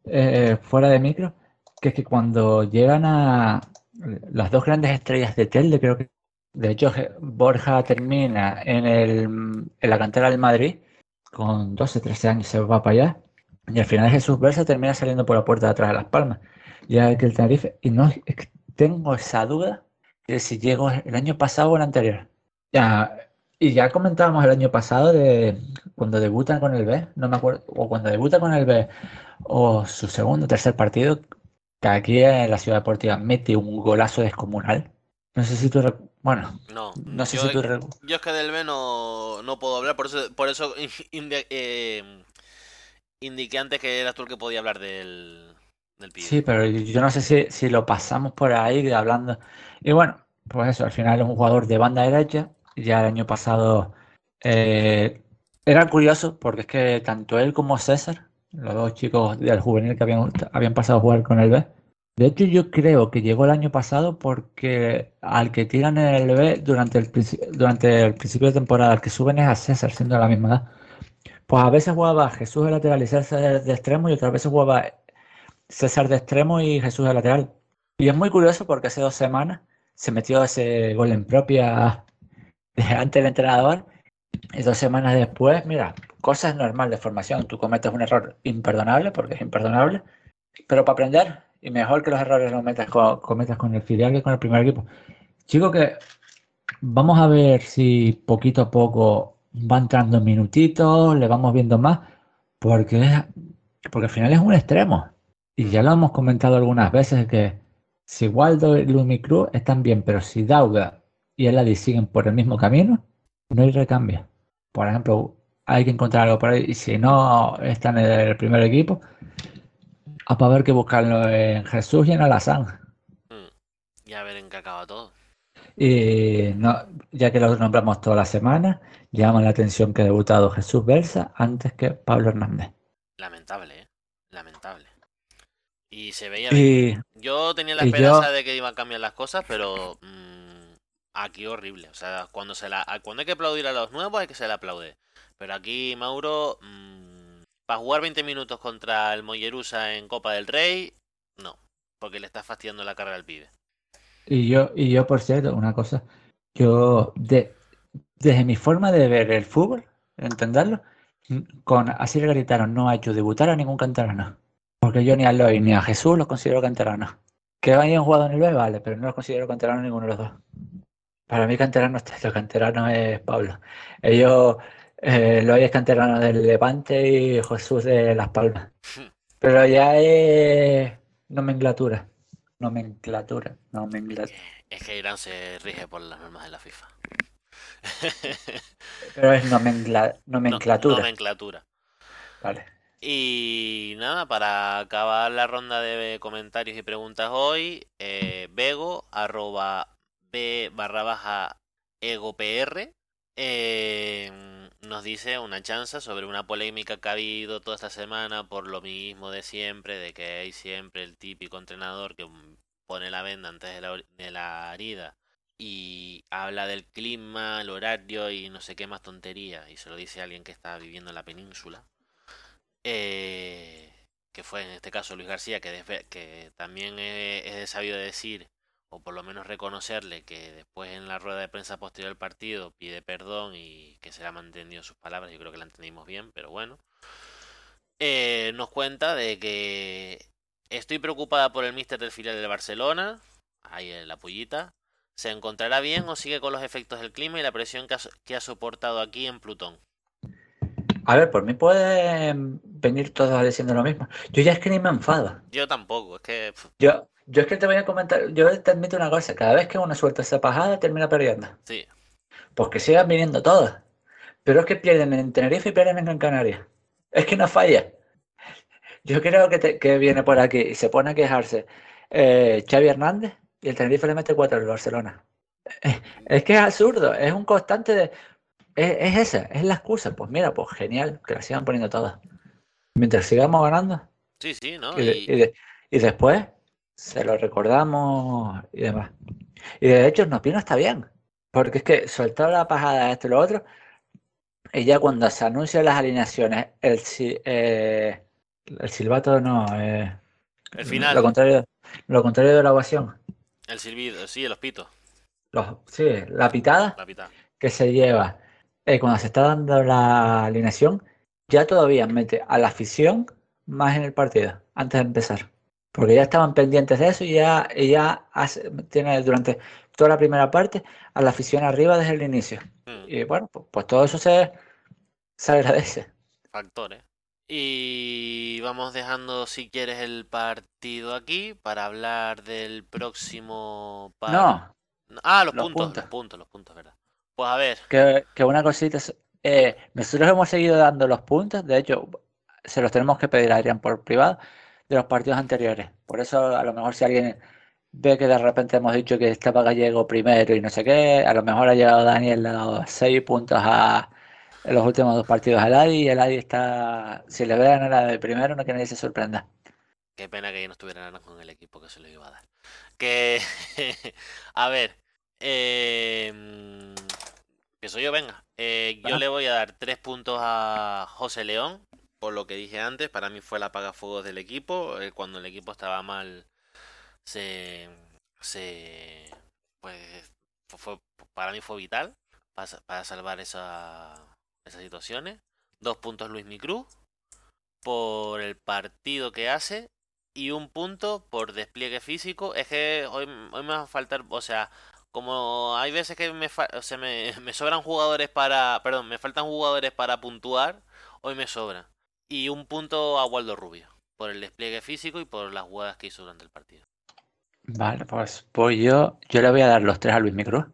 eh, fuera de micro, que es que cuando llegan a, las dos grandes estrellas de Telde, creo que de hecho Borja termina en, el, en la cantera del Madrid con 12, 13 años, se va para allá. Y al final Jesús Versa termina saliendo por la puerta de atrás de Las Palmas. Ya que el Tenerife, y no tengo esa duda de si llegó el año pasado o el anterior. Ya, y ya comentábamos el año pasado de cuando debutan con el B, no me acuerdo, o cuando debuta con el B, o su segundo tercer partido, que aquí en la ciudad deportiva mete un golazo descomunal. No sé si tú. Bueno, no, no sé yo, si tú. Yo es que del B no, no puedo hablar, por eso, por eso eh, indiqué antes que eras tú el que podía hablar del, del Sí, pero yo no sé si, si lo pasamos por ahí hablando. Y bueno, pues eso, al final es un jugador de banda derecha. Ya el año pasado eh, era curioso porque es que tanto él como César los dos chicos del juvenil que habían, habían pasado a jugar con el B. De hecho, yo creo que llegó el año pasado porque al que tiran el B durante el, durante el principio de temporada, al que suben es a César, siendo la misma edad. Pues a veces jugaba Jesús de lateral y César de extremo, y otras veces jugaba César de extremo y Jesús de lateral. Y es muy curioso porque hace dos semanas se metió ese gol en propia delante del entrenador y dos semanas después, mira, cosas normales de formación. Tú cometes un error imperdonable, porque es imperdonable, pero para aprender, y mejor que los errores los metas con, cometas con el filial que con el primer equipo. Chico, que vamos a ver si poquito a poco va entrando minutitos, le vamos viendo más, porque, porque al final es un extremo. Y ya lo hemos comentado algunas veces que si Waldo y Lumi Cruz están bien, pero si Dauga y Eladi siguen por el mismo camino, no hay recambio. Por ejemplo, hay que encontrar algo por ahí. Y si no están en el primer equipo, a para ver que buscarlo en Jesús y en Alazán. Mm. Y a ver en qué acaba todo. Y no, ya que lo nombramos toda la semana, llama la atención que ha debutado Jesús Belsa antes que Pablo Hernández. Lamentable, ¿eh? Lamentable. Y se veía Y. Yo tenía la esperanza yo- de que iban a cambiar las cosas, pero mm, aquí horrible. O sea, cuando se la, cuando hay que aplaudir a los nuevos hay que se le aplaude. Pero aquí Mauro, para jugar 20 minutos contra el Mollerusa en Copa del Rey, no, porque le está fastidiando la carrera al pibe. Y yo, y yo, por cierto, una cosa, yo de, desde mi forma de ver el fútbol, entenderlo, con así le gritaron, no ha hecho debutar a ningún canterano. Porque yo ni a Loy ni a Jesús los considero canteranos. Que hayan jugado en el B, vale, pero no los considero canteranos ninguno de los dos. Para mí canterano es canterano es Pablo. Ellos, eh, Loy es canterano del Levante y Jesús de Las Palmas. Pero ya es nomenclatura. Nomenclatura, nomenclatura. Es que Irán se rige por las normas de la FIFA. Pero es nomencla- No- nomenclatura. nomenclatura. Vale. Y nada, para acabar la ronda de comentarios y preguntas hoy, eh, Bego, arroba B barra baja egopr, eh, nos dice una chanza sobre una polémica que ha habido toda esta semana por lo mismo de siempre, de que hay siempre el típico entrenador que pone la venda antes de la, herida y habla del clima, el horario y no sé qué más tontería, y se lo dice a alguien que está viviendo en la península eh, que fue en este caso Luis García, que, también es, es sabido decir, o por lo menos reconocerle, que después en la rueda de prensa posterior al partido pide perdón y que se le ha mantenido sus palabras, yo creo que la entendimos bien, pero bueno. Eh, nos cuenta de que estoy preocupada por el míster del filial del Barcelona, ahí en la pullita, ¿se encontrará bien o sigue con los efectos del clima y la presión que ha, so- que ha soportado aquí en Plutón? A ver, por mí pueden venir todos diciendo lo mismo. Yo ya es que ni me enfado. Yo tampoco, es que... Yo, yo es que te voy a comentar, yo te admito una cosa, cada vez que uno suelta esa pajada termina perdiendo. sí, Pues que sigan viniendo todos. Pero es que pierden en Tenerife y pierden en Gran Canaria. Es que no falla. Yo creo que, te- que viene por aquí y se pone a quejarse eh, Xavi Hernández y el Tenerife le mete cuatro al Barcelona. Es, que es absurdo, es un constante de... Es, es esa, es la excusa. Pues mira, pues genial, que la sigan poniendo todas. Mientras sigamos ganando. sí, sí, ¿no? Y, de- Y- y de- y después se lo recordamos y demás. Y de hecho, no opino está bien. Porque es que soltar la pajada esto y lo otro. Y ya cuando se anuncian las alineaciones, el, si- eh, el silbato no. eh, El final. Lo contrario, lo contrario de la ovación. El silbido, sí, los pitos, Los, sí, la pitada la que se lleva eh, cuando se está dando la alineación, ya todavía mete a la afición más en el partido, antes de empezar. Porque ya estaban pendientes de eso y ya, y ya hace- tiene durante toda la primera parte a la afición arriba desde el inicio. Mm, Y bueno, pues, pues todo eso se, se agradece. factores. Y vamos dejando, si quieres, el partido aquí para hablar del próximo par- No, Ah, los, los puntos, puntos. los puntos, los puntos, ¿verdad? Pues a ver, que, que una cosita. eh, nosotros hemos seguido dando los puntos, de hecho, se los tenemos que pedir a Adrián por privado de los partidos anteriores. Por eso, a lo mejor, si alguien ve que de repente hemos dicho que estaba Gallego primero y no sé qué, a lo mejor ha llegado Daniel, le ha dado seis puntos a en los últimos dos partidos al Adi y el Adi está. Si le vean a la de primero, no que nadie se sorprenda. qué pena que no estuviera nada con el equipo que se lo iba a dar. Que, a ver, eh, empiezo yo, venga. Eh, yo le voy a dar tres puntos a José León, por lo que dije antes, para mí fue el apagafuegos del equipo. eh, cuando el equipo estaba mal, se, se, pues, fue- para mí fue vital para, para salvar esa, esas situaciones. Dos puntos Luis Micruz por el partido que hace y un punto por despliegue físico. Es que hoy, hoy me va a faltar, o sea, como hay veces que me, o sea, me sobran jugadores para, perdón, me faltan jugadores para puntuar, hoy me sobra. Y un punto a Waldo Rubio por el despliegue físico y por las jugadas que hizo durante el partido. Vale, pues, yo, yo le voy a dar los tres a Luis Micruz.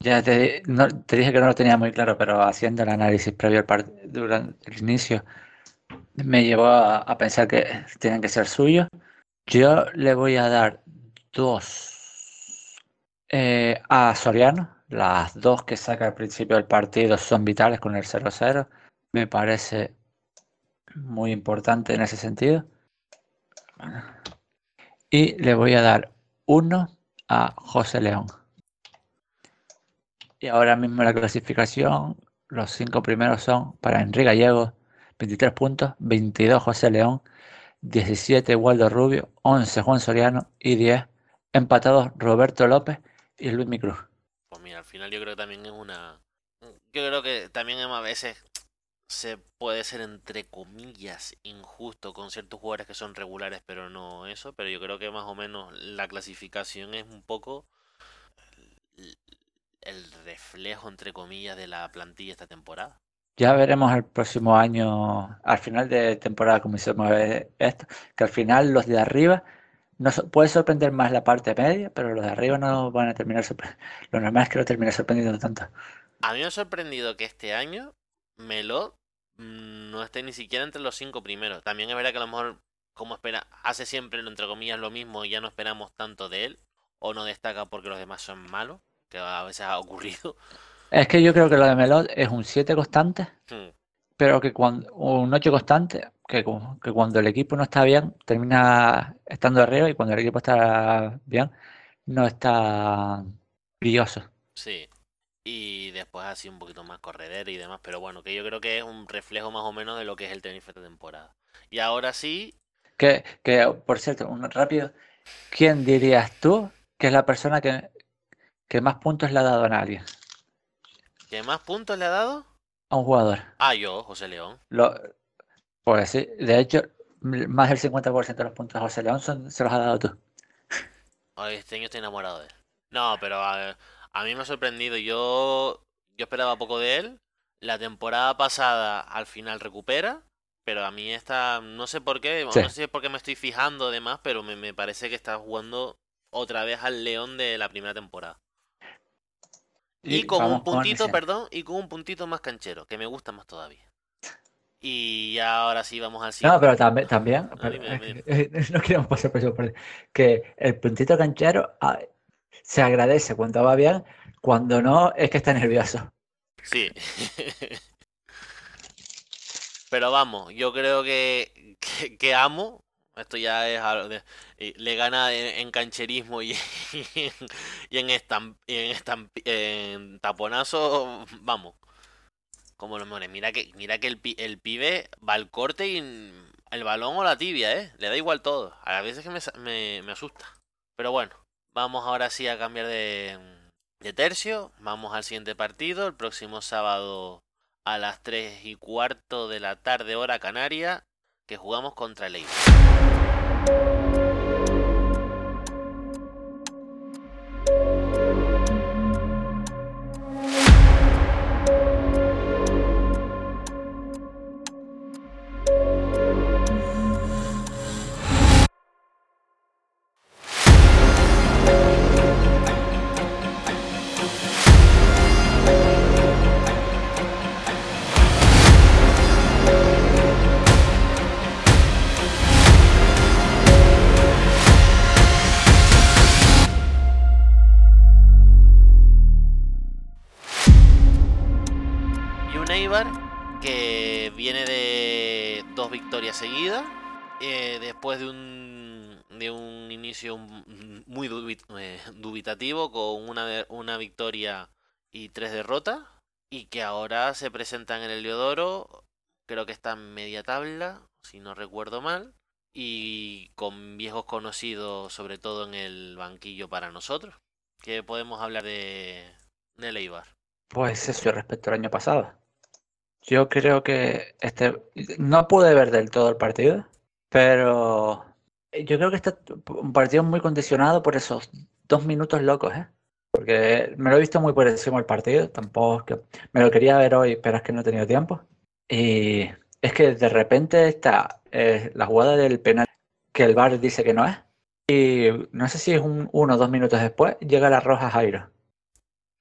Ya te, no- te dije que no lo tenía muy claro, pero haciendo el análisis previo al part- durante el inicio, me llevó a, a pensar que tienen que ser suyos. Yo le voy a dar dos. Eh, a Soriano, las dos que saca al principio del partido son vitales con el 0-0. Me parece muy importante en ese sentido. Y le voy a dar uno a José León. Y ahora mismo la clasificación, los cinco primeros son para Enrique Gallego, 23 puntos, 22 José León, 17 Waldo Rubio, 11 Juan Soriano y 10 empatados Roberto López y Luis Micruz. Pues mira, al final yo creo que también es una... Yo creo que también a veces se puede ser entre comillas injusto con ciertos jugadores que son regulares pero no eso, pero yo creo que más o menos la clasificación es un poco el reflejo entre comillas de la plantilla esta temporada. Ya veremos el próximo año, al final de temporada, como se mueve esto, que al final los de arriba no puede sorprender más la parte media, pero los de arriba no van a terminar sorprendiendo. Lo normal es que lo termine sorprendiendo tanto. A mí me ha sorprendido que este año Melo no esté ni siquiera entre los cinco primeros. También es verdad que a lo mejor, como espera, hace siempre, entre comillas, lo mismo y ya no esperamos tanto de él. O no destaca porque los demás son malos, que a veces ha ocurrido. Es que yo creo que lo de Melot es un 7 constante, hmm. pero que cuando un 8 constante, que, que, cuando el equipo no está bien, termina estando arriba y cuando el equipo está bien, no está brilloso. Sí. Y después así un poquito más corredero y demás, pero bueno, que yo creo que es un reflejo más o menos de lo que es el tenis esta temporada. Y ahora sí. Que, que por cierto, un rápido, ¿quién dirías tú que es la persona que, que más puntos le ha dado a nadie? ¿Qué más puntos le ha dado? A un jugador. Ah, yo, José León. Lo, pues sí, de hecho, más del 50% de los puntos de José León son, se los ha dado tú. Ay, este año estoy enamorado de él. No, pero a, mí me ha sorprendido. Yo, yo esperaba poco de él. La temporada pasada al final recupera. Pero a mí esta, no sé por qué, no sé si es porque me estoy fijando además, pero me, me parece que está jugando otra vez al León de la primera temporada. Y, con un puntito, perdón, y con un puntito más canchero, que me gusta más todavía. Y ahora sí vamos al siguiente. No, pero también, también no queremos pasar por eso, que el puntito canchero ah, se agradece cuando va bien, cuando no es que está nervioso. Sí. pero vamos, yo creo que, que amo esto ya es algo de, le gana en, cancherismo y, y en, estamp, en, en taponazo, vamos. Como los mones. Mira que, mira que el, el pibe va al corte y el balón o la tibia, ¿eh? Le da igual todo. A veces que me, me, me asusta. Pero bueno, vamos ahora sí a cambiar de, de tercio. Vamos al siguiente partido. El próximo sábado a las 3 y cuarto de la tarde, hora canaria que jugamos contra el Eibar. Después de un, de un inicio muy eh, dubitativo con una, una victoria y tres derrotas, y que ahora se presentan en el Leodoro, creo que está en media tabla, si no recuerdo mal, y con viejos conocidos, sobre todo en el banquillo para nosotros. ¿Qué podemos hablar de, de Leibar? Pues eso respecto al año pasado. Yo creo que este no pude ver del todo el partido, pero yo creo que este un partido muy condicionado por esos dos minutos locos, ¿eh? Porque me lo he visto muy por encima del partido, tampoco que me lo quería ver hoy, pero es que no he tenido tiempo. Y es que de repente está eh, la jugada del penal que el bar dice que no es. Y no sé si es un uno o dos minutos después, llega la roja Jairo.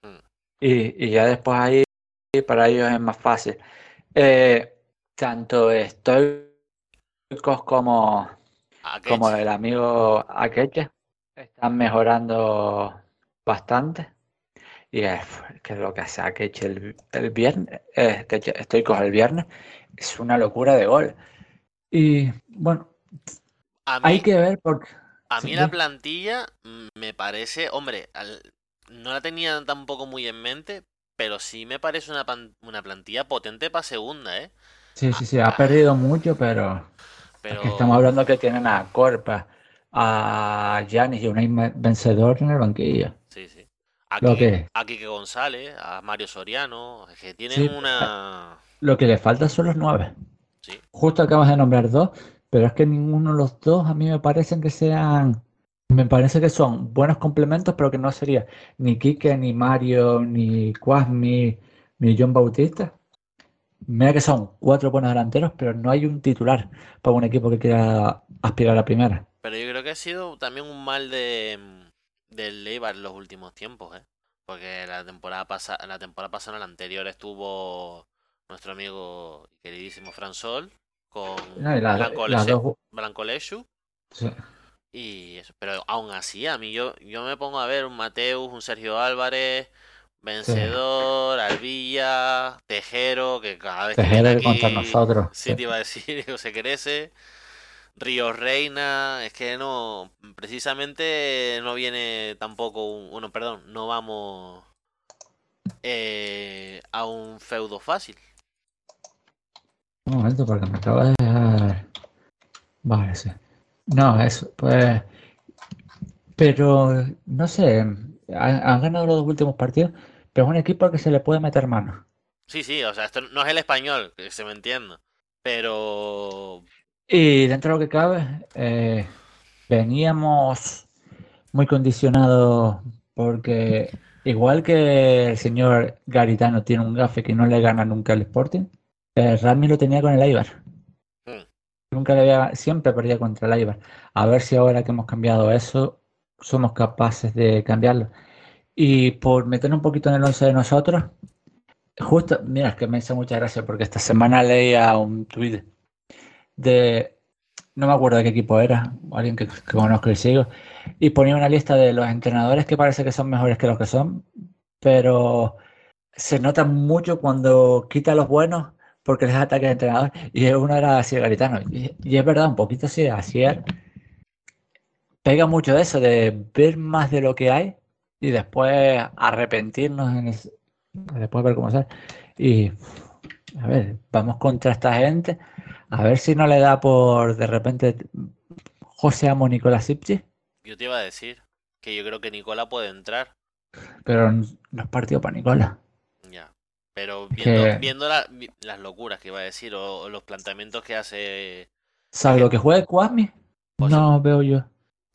Mm. Y, y ya después ahí para ellos es más fácil. Eh, tanto estoicos como, como el amigo Akeche están mejorando bastante. Y es que lo que ha que el, el viernes, eh, que estoy con el viernes, es una locura de gol. Y bueno, hay que ver porque... A mí la plantilla me parece, hombre, no la tenía tampoco muy en mente, pero sí me parece una, una plantilla potente para segunda, ¿eh? Sí, sí, sí, ha perdido mucho, pero, pero... estamos hablando que tienen a Corpa, a Yanis y un vencedor en el banquillo. Sí, sí. Aquí, que... Kike González, a Mario Soriano, que tienen una... Lo que le falta son los nueve. Sí. Justo acabas de nombrar dos, pero es que ninguno de los dos a mí me parecen que sean... Me parece que son buenos complementos, pero que no sería ni Kike, ni Mario, ni Quasmi, ni John Bautista. Mira que son cuatro buenos delanteros, pero no hay un titular para un equipo que quiera aspirar a primera. Pero yo creo que ha sido también un mal de del Eibar en los últimos tiempos, ¿eh? Porque la temporada pasada, la temporada pasada, la anterior estuvo nuestro amigo y queridísimo Sol con Blanco, Lechu. Sí. Y eso, pero aún así, a mí yo, yo me pongo a ver un Mateus, un Sergio Álvarez, Vencedor, Alvilla, Tejero, que cada vez Tejero que contra nosotros. Sí, te iba a decir, se crece. Río Reina, es que no, precisamente no viene tampoco uno, perdón, no vamos eh, a un feudo fácil. Un momento, porque me acaba de dejar. Vale, sí. No, eso, pues. Pero, no sé, han, ganado los dos últimos partidos, pero es un equipo al que se le puede meter mano. Sí, sí, o sea, esto no es el español, que se me entienda. Pero. Y dentro de lo que cabe, eh, veníamos muy condicionados porque, igual que el señor Garitano tiene un gafe que no le gana nunca al Sporting, eh, Rami lo tenía con el Eibar. Hmm. Nunca le había, siempre perdía contra el Eibar. A ver si ahora que hemos cambiado eso, somos capaces de cambiarlo. Y por meter un poquito en el once de nosotros, justo, mira, es que me hizo mucha gracia porque esta semana leía un tweet de, no me acuerdo de qué equipo era, alguien que, conozco y sigo, y ponía una lista de los entrenadores que parece que son mejores que los que son, pero se nota mucho cuando quita a los buenos porque les ataca el entrenador, y uno era así garitano, y, y es verdad, un poquito así, así es pega mucho de eso, de ver más de lo que hay y después arrepentirnos, en después ver cómo sale. Y a ver, vamos contra esta gente, a ver si no le da por de repente José Amo Nicolás Ipchi. Yo te iba a decir que yo creo que Nicola puede entrar. Pero no es partido para Nicola. Ya. Pero viendo, viendo las locuras que iba a decir o, los planteamientos que hace. Salvo que juegue Kwame, pues no veo yo.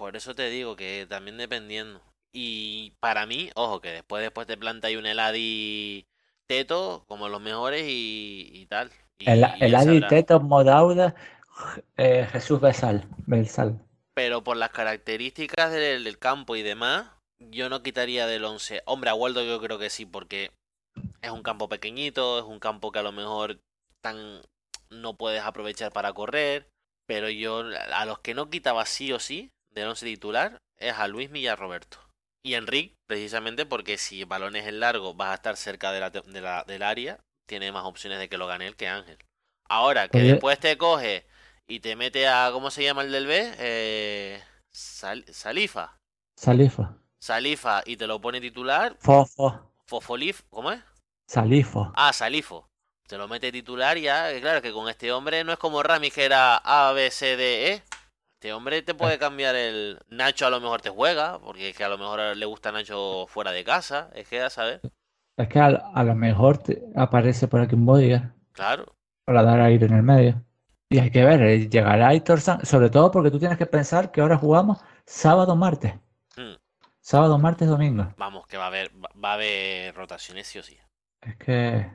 Por eso te digo que también dependiendo. Y para mí, ojo, que después después te planta ahí un Eladi Teto como los mejores y, tal. el, Eladi Teto, Modauda, eh, Jesús Besal, Besal. Pero por las características del, campo y demás, yo no quitaría del 11. Hombre, a Waldo yo creo que sí, porque es un campo pequeñito, es un campo que a lo mejor tan no puedes aprovechar para correr. Pero yo, a los que no quitaba sí o sí, del once titular es a Luis Milla Roberto. Y Enrique, precisamente porque si balones en largo vas a estar cerca de la, de la, del área, tiene más opciones de que lo gane él que Ángel. Ahora, que después te coge y te mete a, ¿cómo se llama el del B? Eh, Salifa. Salifa. Salifa y te lo pone titular. Fofo. Fofolif, ¿cómo es? Salifo. Ah, Salifo. Te lo mete titular ya, claro que con este hombre no es como Rami que era A, B, C, D, E. Este hombre te puede cambiar el. Nacho a lo mejor te juega, porque es que a lo mejor le gusta Nacho fuera de casa. Es que ya sabes. Es que a, lo mejor te aparece por aquí un Bodyguard. Claro. Para dar aire en el medio. Y hay que ver, eh, llegará Aitor sobre todo porque tú tienes que pensar que ahora jugamos sábado, martes. Hmm. Sábado, martes, domingo. Vamos, que va a haber, va a haber rotaciones sí o sí. Es que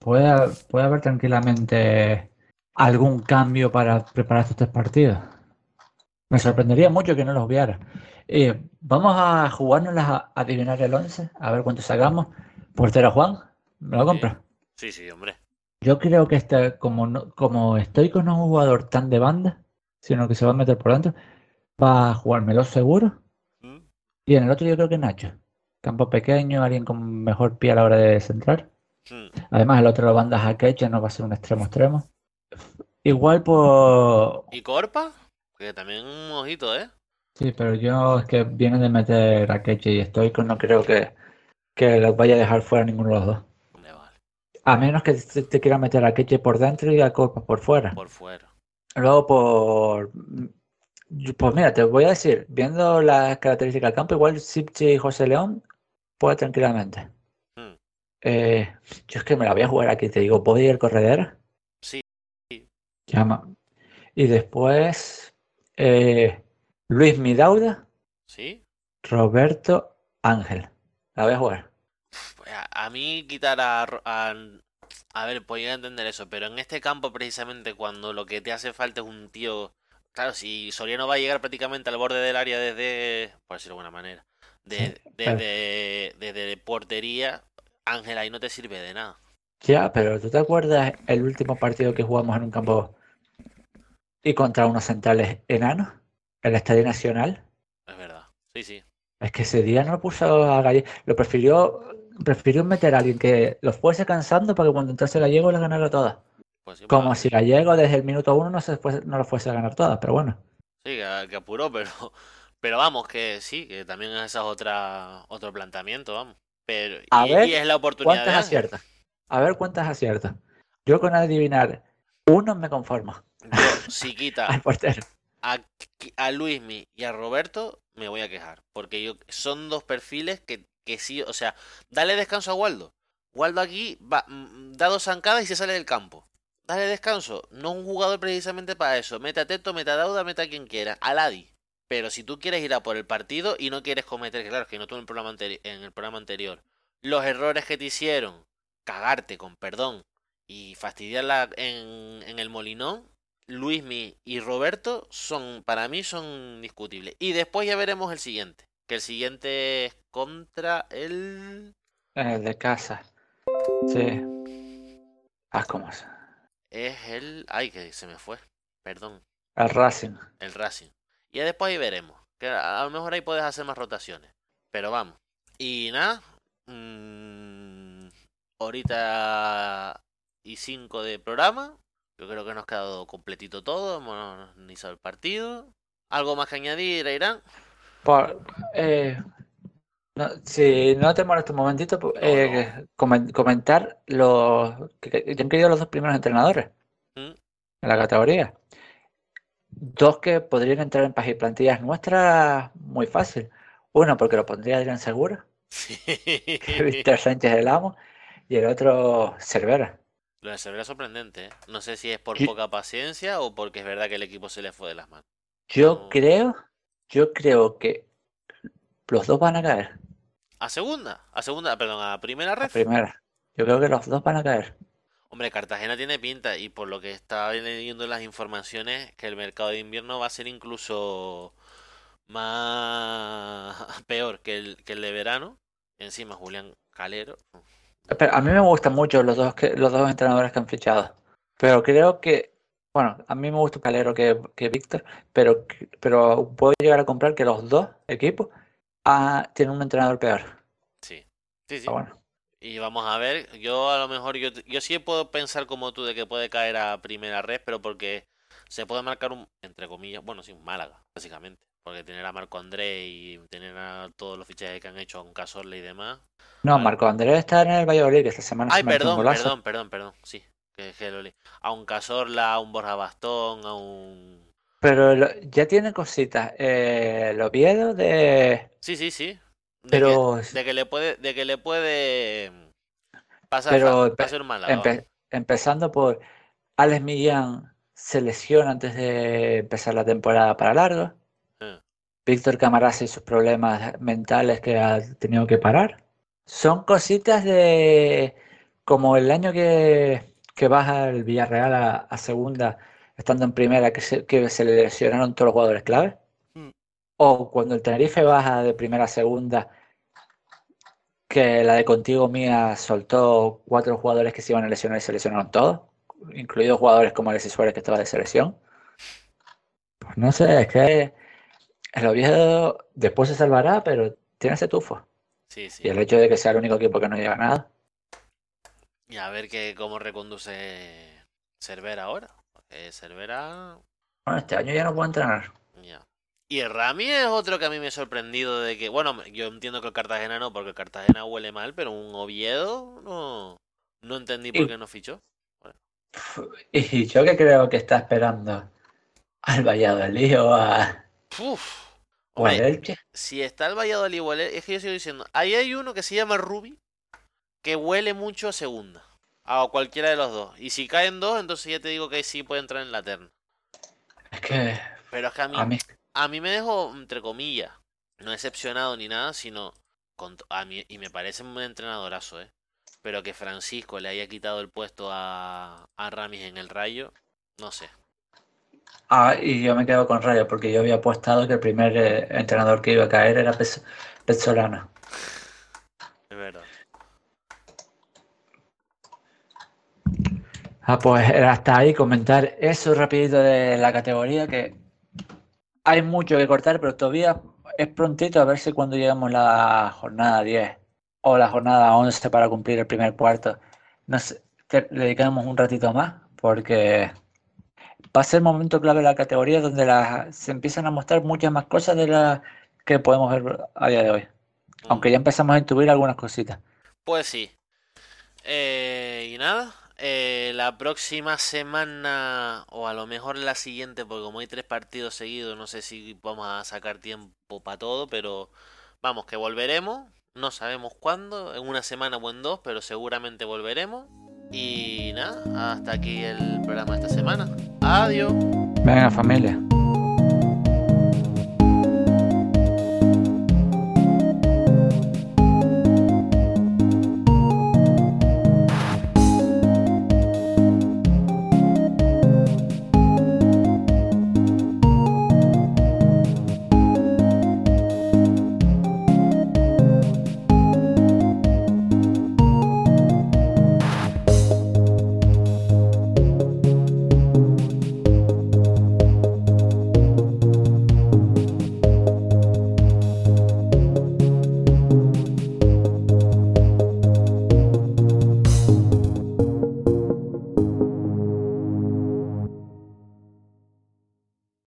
puede, puede haber tranquilamente algún cambio para preparar estos tres partidos. Me sorprendería mucho que no los hubiera. Eh, vamos a jugarnos a adivinar el 11, a ver cuánto sacamos. Portero Juan, ¿me lo compras? Sí, sí, hombre. Yo creo que este, como, no, como estoy con un jugador tan de banda, sino que se va a meter por dentro, va a jugármelo seguro. Mm. Y en el otro yo creo que Nacho. Campo pequeño, alguien con mejor pie a la hora de centrar. Hmm. Además, el otro lo banda a Keche, no va a ser un extremo extremo. Igual por... ¿Y Corpa? Que también un ojito, ¿eh? Sí, pero yo es que viene de meter a Keche y Stoico, no creo que, que los vaya a dejar fuera ninguno de los dos. Me vale. A menos que te, te quiera meter a Keche por dentro y a Corpa por fuera. Por fuera. Luego por... Pues mira, te voy a decir, viendo las características del campo, igual Sipchi y José León puede tranquilamente. Hmm. Eh, yo es que me la voy a jugar aquí, te digo, ¿puedo ir el corredor? Llama. Y después eh, Luis Midauda, ¿Sí? Roberto Ángel. La voy a jugar. Pues a, a mí quitar a, a... A ver, podría entender eso, pero en este campo precisamente cuando lo que te hace falta es un tío... Claro, si Soriano va a llegar prácticamente al borde del área desde... Por decirlo de alguna manera. De, Sí, claro. desde, desde portería, Ángel ahí no te sirve de nada. Ya, pero ¿tú te acuerdas el último partido que jugamos en un campo y contra unos centrales enanos? El Estadio Nacional. Es verdad. Sí, sí. Es que ese día no lo puso a Gallego, lo prefirió, prefirió meter a alguien que los fuese cansando para que cuando entrase Gallego las ganara todas. Pues sí, Como pues, si Gallego desde el minuto uno no, se fuese- no lo fuese a ganar todas, pero bueno. sí, que, que apuró, pero... Pero vamos, que sí, que también esa es otra, otro planteamiento, vamos. Pero, A y, ver, y es la oportunidad ¿Cuántas aciertas? A ver cuántas aciertas. Yo con adivinar uno me conformo Yo, si quita al portero. a, a Luismi y a Roberto, me voy a quejar. Porque yo, son dos perfiles que, que sí, o sea, dale descanso a Waldo. Waldo aquí va, mm, da dos zancadas y se sale del campo. Dale descanso. No es un jugador precisamente para eso. Mete a Teto, mete a Dauda, mete a quien quiera. A Ladi. Pero si tú quieres ir a por el partido y no quieres cometer, claro, que no tú en el programa, en el programa anterior, los errores que te hicieron, cagarte con perdón y fastidiarla en, en el molinón, Luismi y Roberto son, para mí, son discutibles. Y después ya veremos el siguiente. Que el siguiente es contra el. El de casa. Sí. Ah, ¿cómo es? Es el. Ay, que se me fue. Perdón. El Racing. El Racing. Y ya después ahí veremos. Que a a lo mejor ahí puedes hacer más rotaciones. Pero vamos. Y nada. mm, ahorita y 5 de programa. Yo creo que nos ha quedado completito todo. Hemos analizado el partido. ¿Algo más que añadir, Irán? Por, eh, no, si no te molesta un momentito, pues, No, eh, comen- comentar los que, han querido los dos primeros entrenadores ¿Mm? en la categoría. Dos que podrían entrar en y plantillas nuestras muy fácil. Uno porque lo pondría Adrián Segura, Víctor Sánchez el amo, y el otro Cervera. Lo de Cervera es sorprendente, ¿eh? No sé si es por Yo- poca paciencia o porque es verdad que el equipo se le fue de las manos. Yo No. creo, yo creo que los dos van a caer. A segunda, a segunda, perdón, a primera A ref. primera. Yo creo que los dos van a caer. Hombre, Cartagena tiene pinta y por lo que estaba leyendo las informaciones, que el mercado de invierno va a ser incluso más peor que el, que el de verano. Encima Julián Calero. Pero a mí me gustan mucho los dos, que, los dos entrenadores que han fichado. Pero creo que, bueno, a mí me gusta Calero que, que Víctor, pero, pero puedo llegar a comprar que los dos equipos ah, tienen un entrenador peor. Sí, sí, sí. Bueno, Y vamos a ver, yo a lo mejor, yo, yo sí puedo pensar como tú de que puede caer a primera red, pero porque se puede marcar un, entre comillas, bueno, sí, un Málaga, básicamente. Porque tener a Marco André y tener a todos los fichajes que han hecho a un Casorle y demás. no, Vale. Marco Andrés está en el Valladolid, que esta semana Ay, se un perdón, perdón, perdón, perdón, sí. Que, que lo. A un Casorla, a un Borja Bastón, a un... Pero lo- ya tiene cositas. Eh, el Oviedo de... Sí, sí, sí. De Pero, que, de que le puede, de que le puede pasar, pero pasar un empe- vamos. empezando por Alex Millán se lesiona antes de empezar la temporada para largo. Víctor Camarasa y sus problemas mentales que ha tenido que parar. Son cositas de como el año que, que baja el Villarreal a, a segunda, estando en primera, que se, que se le lesionaron todos los jugadores clave. Mm. O cuando el Tenerife baja de primera a segunda, que la de contigo mía soltó cuatro jugadores que se iban a lesionar y se lesionaron todos, incluidos jugadores como Alexis Suárez que estaba de selección. Pues no sé, es que El Oviedo después se salvará, pero tiene ese tufo. Sí, sí. Y el hecho de que sea el único equipo que no llega a nada. Y a ver que, cómo reconduce Cervera ahora. Porque Cervera. Bueno, este año ya no puede entrenar. Ya. Y el Rami es otro que a mí me ha sorprendido de que. Bueno, yo entiendo que el Cartagena no, porque el Cartagena huele mal, pero un Oviedo no. No entendí por Y- qué no fichó. Y yo que creo que está esperando al Valladolid o, a, Uf. o al Hombre, Elche. si está el Valladolid huele, es que yo sigo diciendo, ahí hay uno que se llama Ruby, que huele mucho a segunda, a cualquiera de los dos. Y si caen dos, entonces ya te digo que ahí sí puede entrar en la terna. Es que Pero es que a mí, a mí, a mí me dejó, entre comillas, no decepcionado ni nada, sino con, a mí, y me parece un entrenadorazo, ¿eh? Pero que Francisco le haya quitado el puesto a, a Ramis en el Rayo, no sé. Ah, y yo me quedo con Rayo porque yo había apostado que el primer eh, entrenador que iba a caer era Pez- Pezzolano. Es verdad. Ah, pues era hasta ahí comentar eso rapidito de la categoría que hay mucho que cortar, pero todavía es prontito a ver si cuando lleguemos a la jornada 10 o la jornada 11 para cumplir el primer cuarto, nos dedicamos un ratito más porque va a ser el momento clave de la categoría donde la- se empiezan a mostrar muchas más cosas de las que podemos ver a día de hoy. Aunque ya empezamos a intuir algunas cositas. Pues sí. Eh, y nada, eh, la próxima semana, o a lo mejor la siguiente, porque como hay tres partidos seguidos, no sé si vamos a sacar tiempo para todo, pero vamos, que volveremos. No sabemos cuándo, en una semana o en dos, pero seguramente volveremos. Y nada, hasta aquí el programa de esta semana. Adiós. Venga familia.